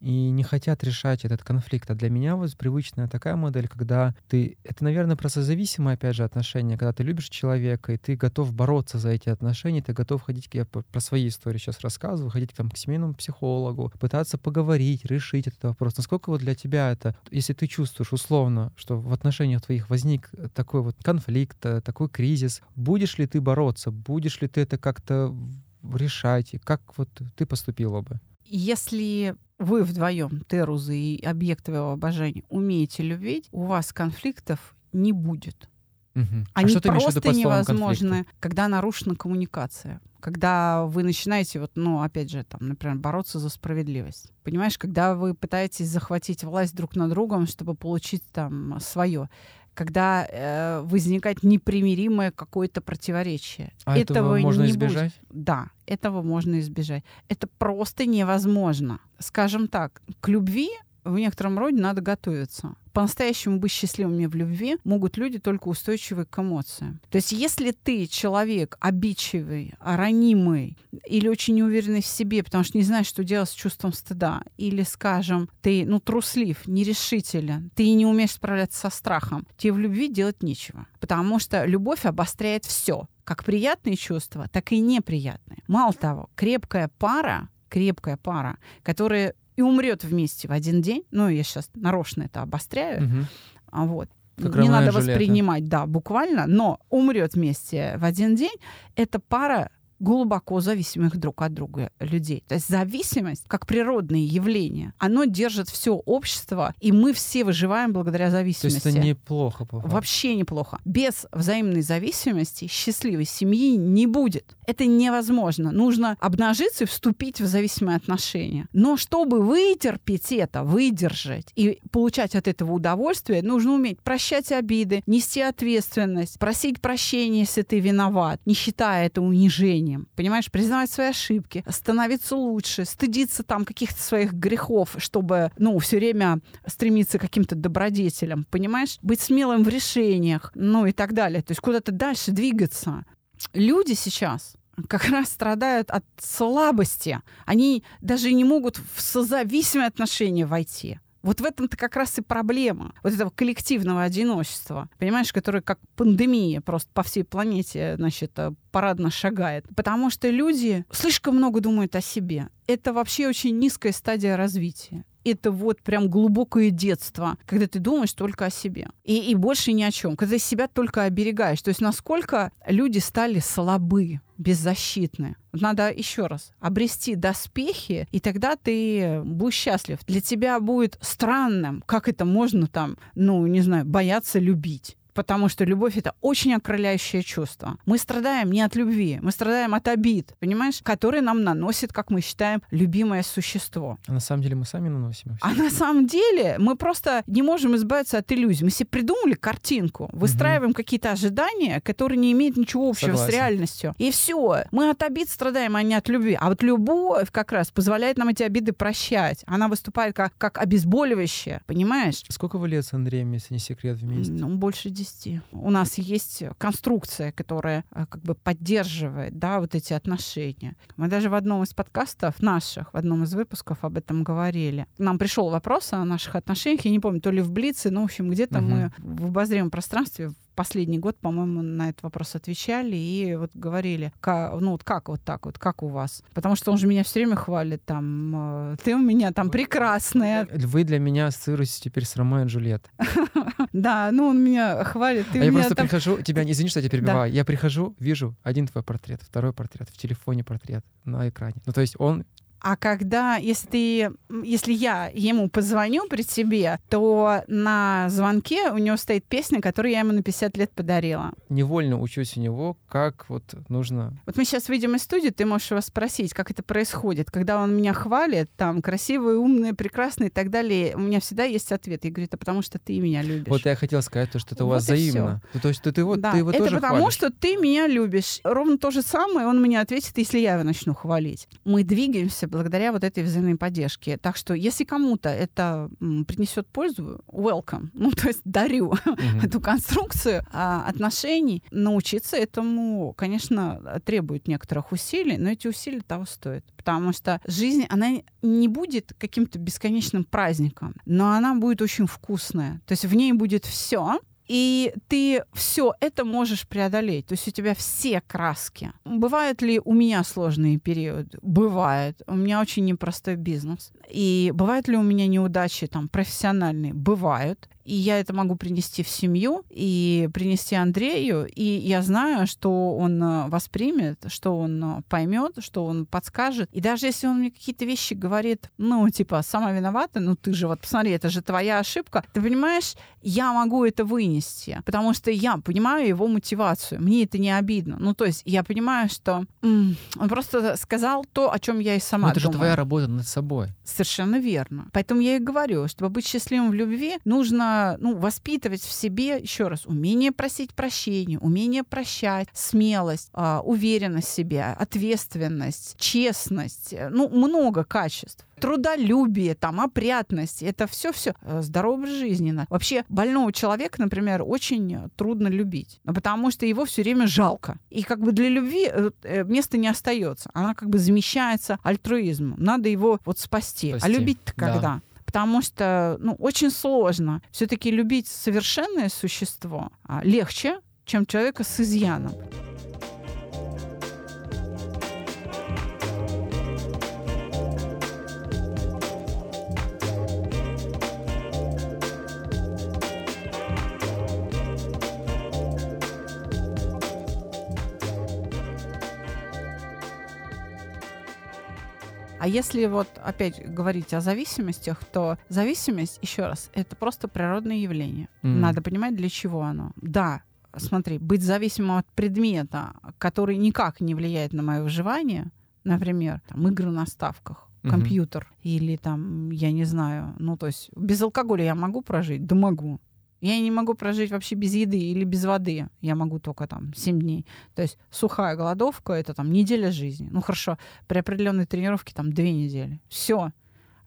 и не хотят решать этот конфликт. А для меня вот привычная такая модель, когда ты... Это, наверное, просто зависимое, опять же, отношение, когда ты любишь человека, и ты готов бороться за эти отношения, ты готов ходить, я про свои истории сейчас рассказываю, ходить там, к семейному психологу, пытаться поговорить, решить этот вопрос. Насколько вот для тебя это, если ты чувствуешь условно, что в отношениях твоих возник такой вот конфликт, э, такой кризис, будешь ли ты бороться, будешь ли ты это как-то решать, и как вот ты поступила бы? Если вы вдвоем, терузы и объект твоего обожания, умеете любить, у вас конфликтов не будет. Мгм. Они а что просто невозможны, когда нарушена коммуникация. Когда вы начинаете, вот, ну, опять же, там, например, бороться за справедливость. Понимаешь, когда вы пытаетесь захватить власть друг над другом, чтобы получить там свое. Когда э, возникает непримиримое какое-то противоречие. А этого можно не избежать? будет. Да, этого можно избежать. Это просто невозможно. Скажем так, к любви в некотором роде надо готовиться. По-настоящему быть счастливыми в любви могут люди только устойчивые к эмоциям. То есть если ты человек обидчивый, ранимый или очень неуверенный в себе, потому что не знаешь, что делать с чувством стыда, или, скажем, ты ну, труслив, нерешителен, ты не умеешь справляться со страхом, тебе в любви делать нечего. Потому что любовь обостряет все. Как приятные чувства, так и неприятные. Мало того, крепкая пара, крепкая пара, которая и умрет вместе в один день, ну, я сейчас нарочно это обостряю, Мгм. а вот. Как не надо Джульетта. воспринимать, да, буквально, но умрет вместе в один день. Это пара глубоко зависимых друг от друга людей. То есть зависимость, как природное явление, оно держит все общество, и мы все выживаем благодаря То есть зависимости. это неплохо. по. Вообще неплохо. Без взаимной зависимости счастливой семьи не будет. Это невозможно. Нужно обнажиться и вступить в зависимые отношения. Но чтобы вытерпеть это, выдержать и получать от этого удовольствие, нужно уметь прощать обиды, нести ответственность, просить прощения, если ты виноват, не считая это унижением. Понимаешь, признавать свои ошибки, становиться лучше, стыдиться там каких-то своих грехов, чтобы, ну, все время стремиться к каким-то добродетелям, понимаешь? Быть смелым в решениях, ну и так далее. То есть куда-то дальше двигаться. Люди сейчас как раз страдают от слабости. Они даже не могут в созависимые отношения войти. Вот в этом-то как раз и проблема вот этого коллективного одиночества, понимаешь, которое как пандемия просто по всей планете, значит, э, парадно шагает. Потому что люди слишком много думают о себе. Это вообще очень низкая стадия развития. Это вот прям глубокое детство, когда ты думаешь только о себе. И, и больше ни о чем. Когда себя только оберегаешь. То есть насколько люди стали слабы, беззащитны. Надо еще раз обрести доспехи, и тогда ты будешь счастлив. Для тебя будет странным, как это можно там, ну, не знаю, бояться любить. Потому что любовь — это очень окрыляющее чувство. Мы страдаем не от любви, мы страдаем от обид, понимаешь, которые нам наносит, как мы считаем, любимое существо. А на самом деле мы сами наносим их. А на самом деле мы просто не можем избавиться от иллюзий. Мы себе придумали картинку, выстраиваем какие-то ожидания, которые не имеют ничего общего Согласен. с реальностью. И все. Мы от обид страдаем, а не от любви. А вот любовь как раз позволяет нам эти обиды прощать. Она выступает как, как обезболивающее, понимаешь? Сколько вы лет с Андреем, если не секрет, вместе? Ну, больше десяти. 10. У нас есть конструкция, которая э, как бы поддерживает, да, вот эти отношения. Мы даже в одном из подкастов наших, в одном из выпусков об этом говорили. Нам пришел вопрос о наших отношениях, я не помню, то ли в Блице, но, в общем, где-то Мгм. мы в обозримом пространстве последний год, по-моему, на этот вопрос отвечали и вот говорили, ну вот как вот так вот, как у вас? Потому что он же меня все время хвалит, там, э, ты у меня там прекрасная. Вы для меня ассоциируетесь теперь с Ромео и Джульетт. Да, ну он меня хвалит, ты а у я меня просто там... прихожу, тебя, извини, что я тебя перебиваю, я прихожу, вижу один твой портрет, второй портрет, в телефоне портрет, на экране. Ну, то есть он А когда, если ты, если я ему позвоню при тебе, то на звонке у него стоит песня, которую я ему на 50 лет подарила. невольно учусь у него, как вот нужно... Вот мы сейчас выйдем из студии, ты можешь его спросить, как это происходит. Когда он меня хвалит, там, красивый, умный, прекрасный и так далее, у меня всегда есть ответ. Я говорю, это потому что ты меня любишь. Вот я хотел сказать, то, что это у Вот вас всё. взаимно. Ну, то есть ты, ты, вот, да, ты его это тоже потому, хвалишь. что ты меня любишь. Ровно то же самое он мне ответит, если я его начну хвалить. Мы двигаемся благодаря вот этой взаимной поддержке. Так что, если кому-то это принесет пользу, welcome. Ну, то есть дарю Мгм. эту конструкцию а, отношений. Научиться этому, конечно, требует некоторых усилий, но эти усилия того стоят. Потому что жизнь, она не будет каким-то бесконечным праздником, но она будет очень вкусная. То есть в ней будет все, и ты все это можешь преодолеть. То есть у тебя все краски. Бывают ли у меня сложные периоды? Бывает. У меня очень непростой бизнес. И бывают ли у меня неудачи там профессиональные? Бывают. И я это могу принести в семью и принести Андрею. И я знаю, что он э, воспримет, что он э, поймет, что он подскажет. И даже если он мне какие-то вещи говорит, ну, типа, сама виновата, ну ты же вот посмотри, это же твоя ошибка. Ты понимаешь, я могу это вынести, потому что я понимаю его мотивацию. Мне это не обидно. Ну, то есть я понимаю, что м, он просто сказал то, о чем я и сама Ну, это же думаю. твоя работа над собой. Совершенно верно. Поэтому я и говорю, чтобы быть счастливым в любви, нужно ну, воспитывать в себе, еще раз, умение просить прощения, умение прощать, смелость, а, уверенность в себе, ответственность, честность, э, ну, много качеств. Трудолюбие, там, опрятность, это все-все здоровой жизни. надо. Вообще больного человека, например, очень э, трудно любить, потому что его все время жалко. И как бы для любви э, э, места не остается. Она как бы замещается альтруизмом. Надо его вот спасти. А Спасти, любить-то да. когда? Потому что ну, очень сложно все-таки любить совершенное существо а, легче, чем человека с изъяном. А если вот опять говорить о зависимостях, то зависимость, еще раз, это просто природное явление. М. Надо понимать, для чего оно. Да, смотри, быть зависимым от предмета, который никак не влияет на мое выживание, например, там, игры на ставках, компьютер или там, я не знаю, ну то есть без алкоголя я могу прожить? Да могу. Я не могу прожить вообще без еды или без воды. Я могу только там 7 дней. То есть сухая голодовка — это там неделя жизни. Ну хорошо, при определенной тренировке там две недели. Все.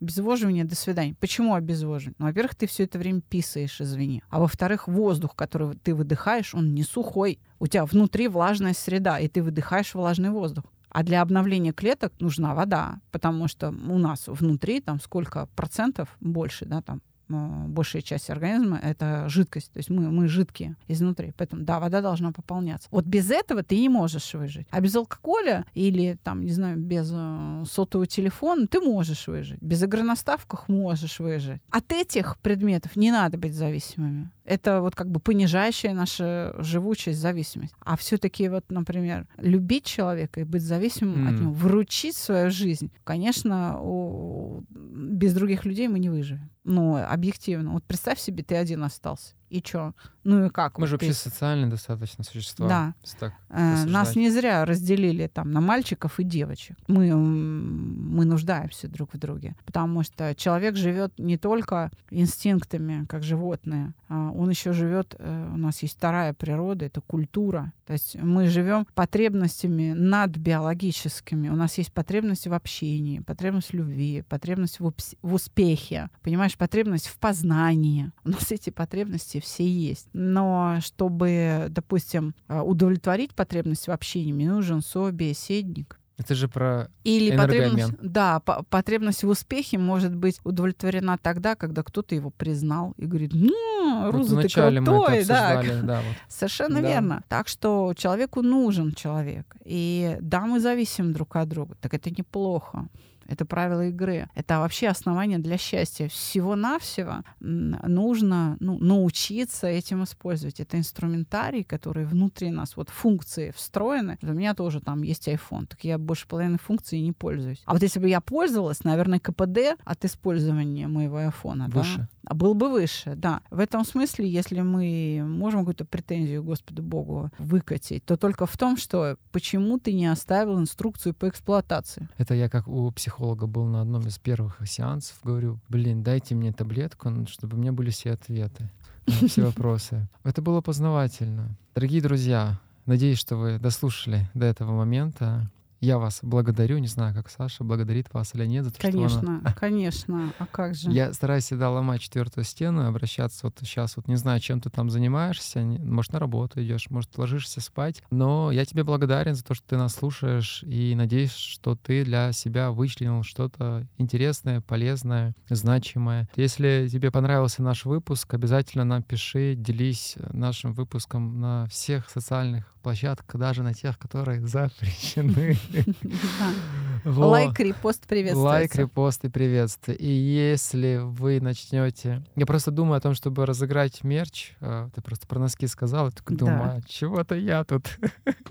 Обезвоживание, до свидания. Почему обезвоживание? Ну, во-первых, ты все это время писаешь, извини. А во-вторых, воздух, который ты выдыхаешь, он не сухой. У тебя внутри влажная среда, и ты выдыхаешь влажный воздух. А для обновления клеток нужна вода, потому что у нас внутри там сколько процентов больше, да, там большая часть организма — это жидкость. То есть мы, мы жидкие изнутри. Поэтому, да, вода должна пополняться. Вот без этого ты не можешь выжить. А без алкоголя или, там, не знаю, без э, сотового телефона ты можешь выжить. Без игры на ставках можешь выжить. От этих предметов не надо быть зависимыми. Это вот как бы понижающая наша живучесть, зависимость. А все-таки вот, например, любить человека и быть зависимым от М. него, вручить свою жизнь, конечно, у- без других людей мы не выживем. Ну, объективно. Вот представь себе, ты один остался. И чё? Ну и как? Мы Вот же ты- вообще социальные достаточно существа. Да. Так Э, Нас не зря разделили там на мальчиков и девочек. Мы, мы нуждаемся друг в друге. Потому что человек живет не только инстинктами, как животные, а он еще живет, э, у нас есть вторая природа, это культура. То есть мы живем потребностями надбиологическими. У нас есть потребность в общении, потребность в любви, потребность в, в успехе, понимаешь, потребность в познании. У нас эти потребности потребности все есть. Но чтобы, допустим, а, удовлетворить потребность в общении, мне нужен собеседник. Это же про Или потребность, да, по- потребность в успехе может быть удовлетворена тогда, когда кто-то его признал и говорит, ну, вот Руза, ты мы это крутой, да. да, вот. Совершенно Да. верно. Так что человеку нужен человек. И да, мы зависим друг от друга. Так это неплохо. Это правила игры. Это вообще основание для счастья. Всего-навсего нужно ну, научиться этим использовать. Это инструментарий, который внутри нас, вот функции встроены. У меня тоже там есть iPhone, так я больше половины функций не пользуюсь. А вот если бы я пользовалась, наверное, КПД от использования моего iPhone, да, был бы выше, да. В этом смысле, если мы можем какую-то претензию Господу Богу выкатить, то только в том, что почему ты не оставил инструкцию по эксплуатации. Это я как у психолога был на одном из первых сеансов, говорю, блин, дайте мне таблетку, ну, чтобы у меня были все ответы на все вопросы. Это было познавательно. Дорогие друзья, надеюсь, что вы дослушали до этого момента. Я вас благодарю, не знаю, как Саша благодарит вас или нет за то, что она Конечно, конечно. А как же? Я стараюсь всегда ломать четвертую стену, обращаться вот сейчас, вот не знаю, чем ты там занимаешься, может, на работу идешь, может, ложишься спать, но я тебе благодарен за то, что ты нас слушаешь, и надеюсь, что ты для себя вычленил что-то интересное, полезное, значимое. Если тебе понравился наш выпуск, обязательно нам пиши, делись нашим выпуском на всех социальных площадках, даже на тех, которые запрещены. Да. Вот. Лайк, репост приветствуется. Лайк, репост и приветствие. И если вы начнете... Я просто думаю о том, чтобы разыграть мерч. А, Ты просто про носки сказал. Я такой Да. думаю, а чего-то я тут.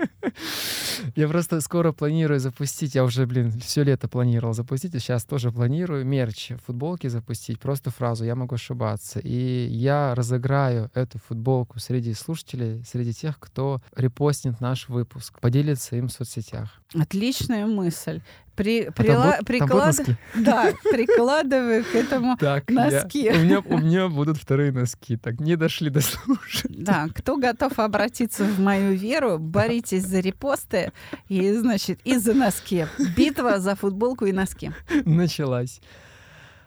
Я просто скоро планирую запустить. Я уже, блин, все лето планировал запустить, и сейчас тоже планирую мерч, футболки запустить. Просто фразу «я могу ошибаться». И я разыграю эту футболку среди слушателей, среди тех, кто репостнет наш выпуск, поделится им в соцсетях. Отличная мысль. При, там прила- там приклад- носки? Да, прикладываю к этому Так, Носки. я- у, меня, у меня будут вторые носки. Так, не дошли до слушания. Да, кто готов обратиться в мою веру, боритесь за репосты и, значит, и за носки. Битва за футболку и носки. Началась.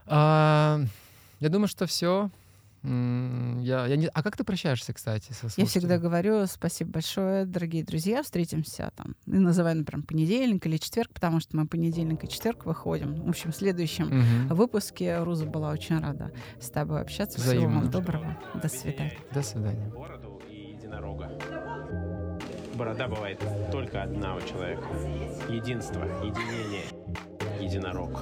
А, я думаю, что все. Я, я не... А как ты прощаешься, кстати, со Я всегда говорю спасибо большое, дорогие друзья. Встретимся там. И называю, например, понедельник или четверг, потому что мы понедельник и четверг выходим. В общем, в следующем Мгм. выпуске Руза была очень рада с тобой общаться. Всего Взаимно. вам доброго. До свидания. До свидания. Бороду и единорога. Борода бывает только одна у человека. Единство, единение, единорог.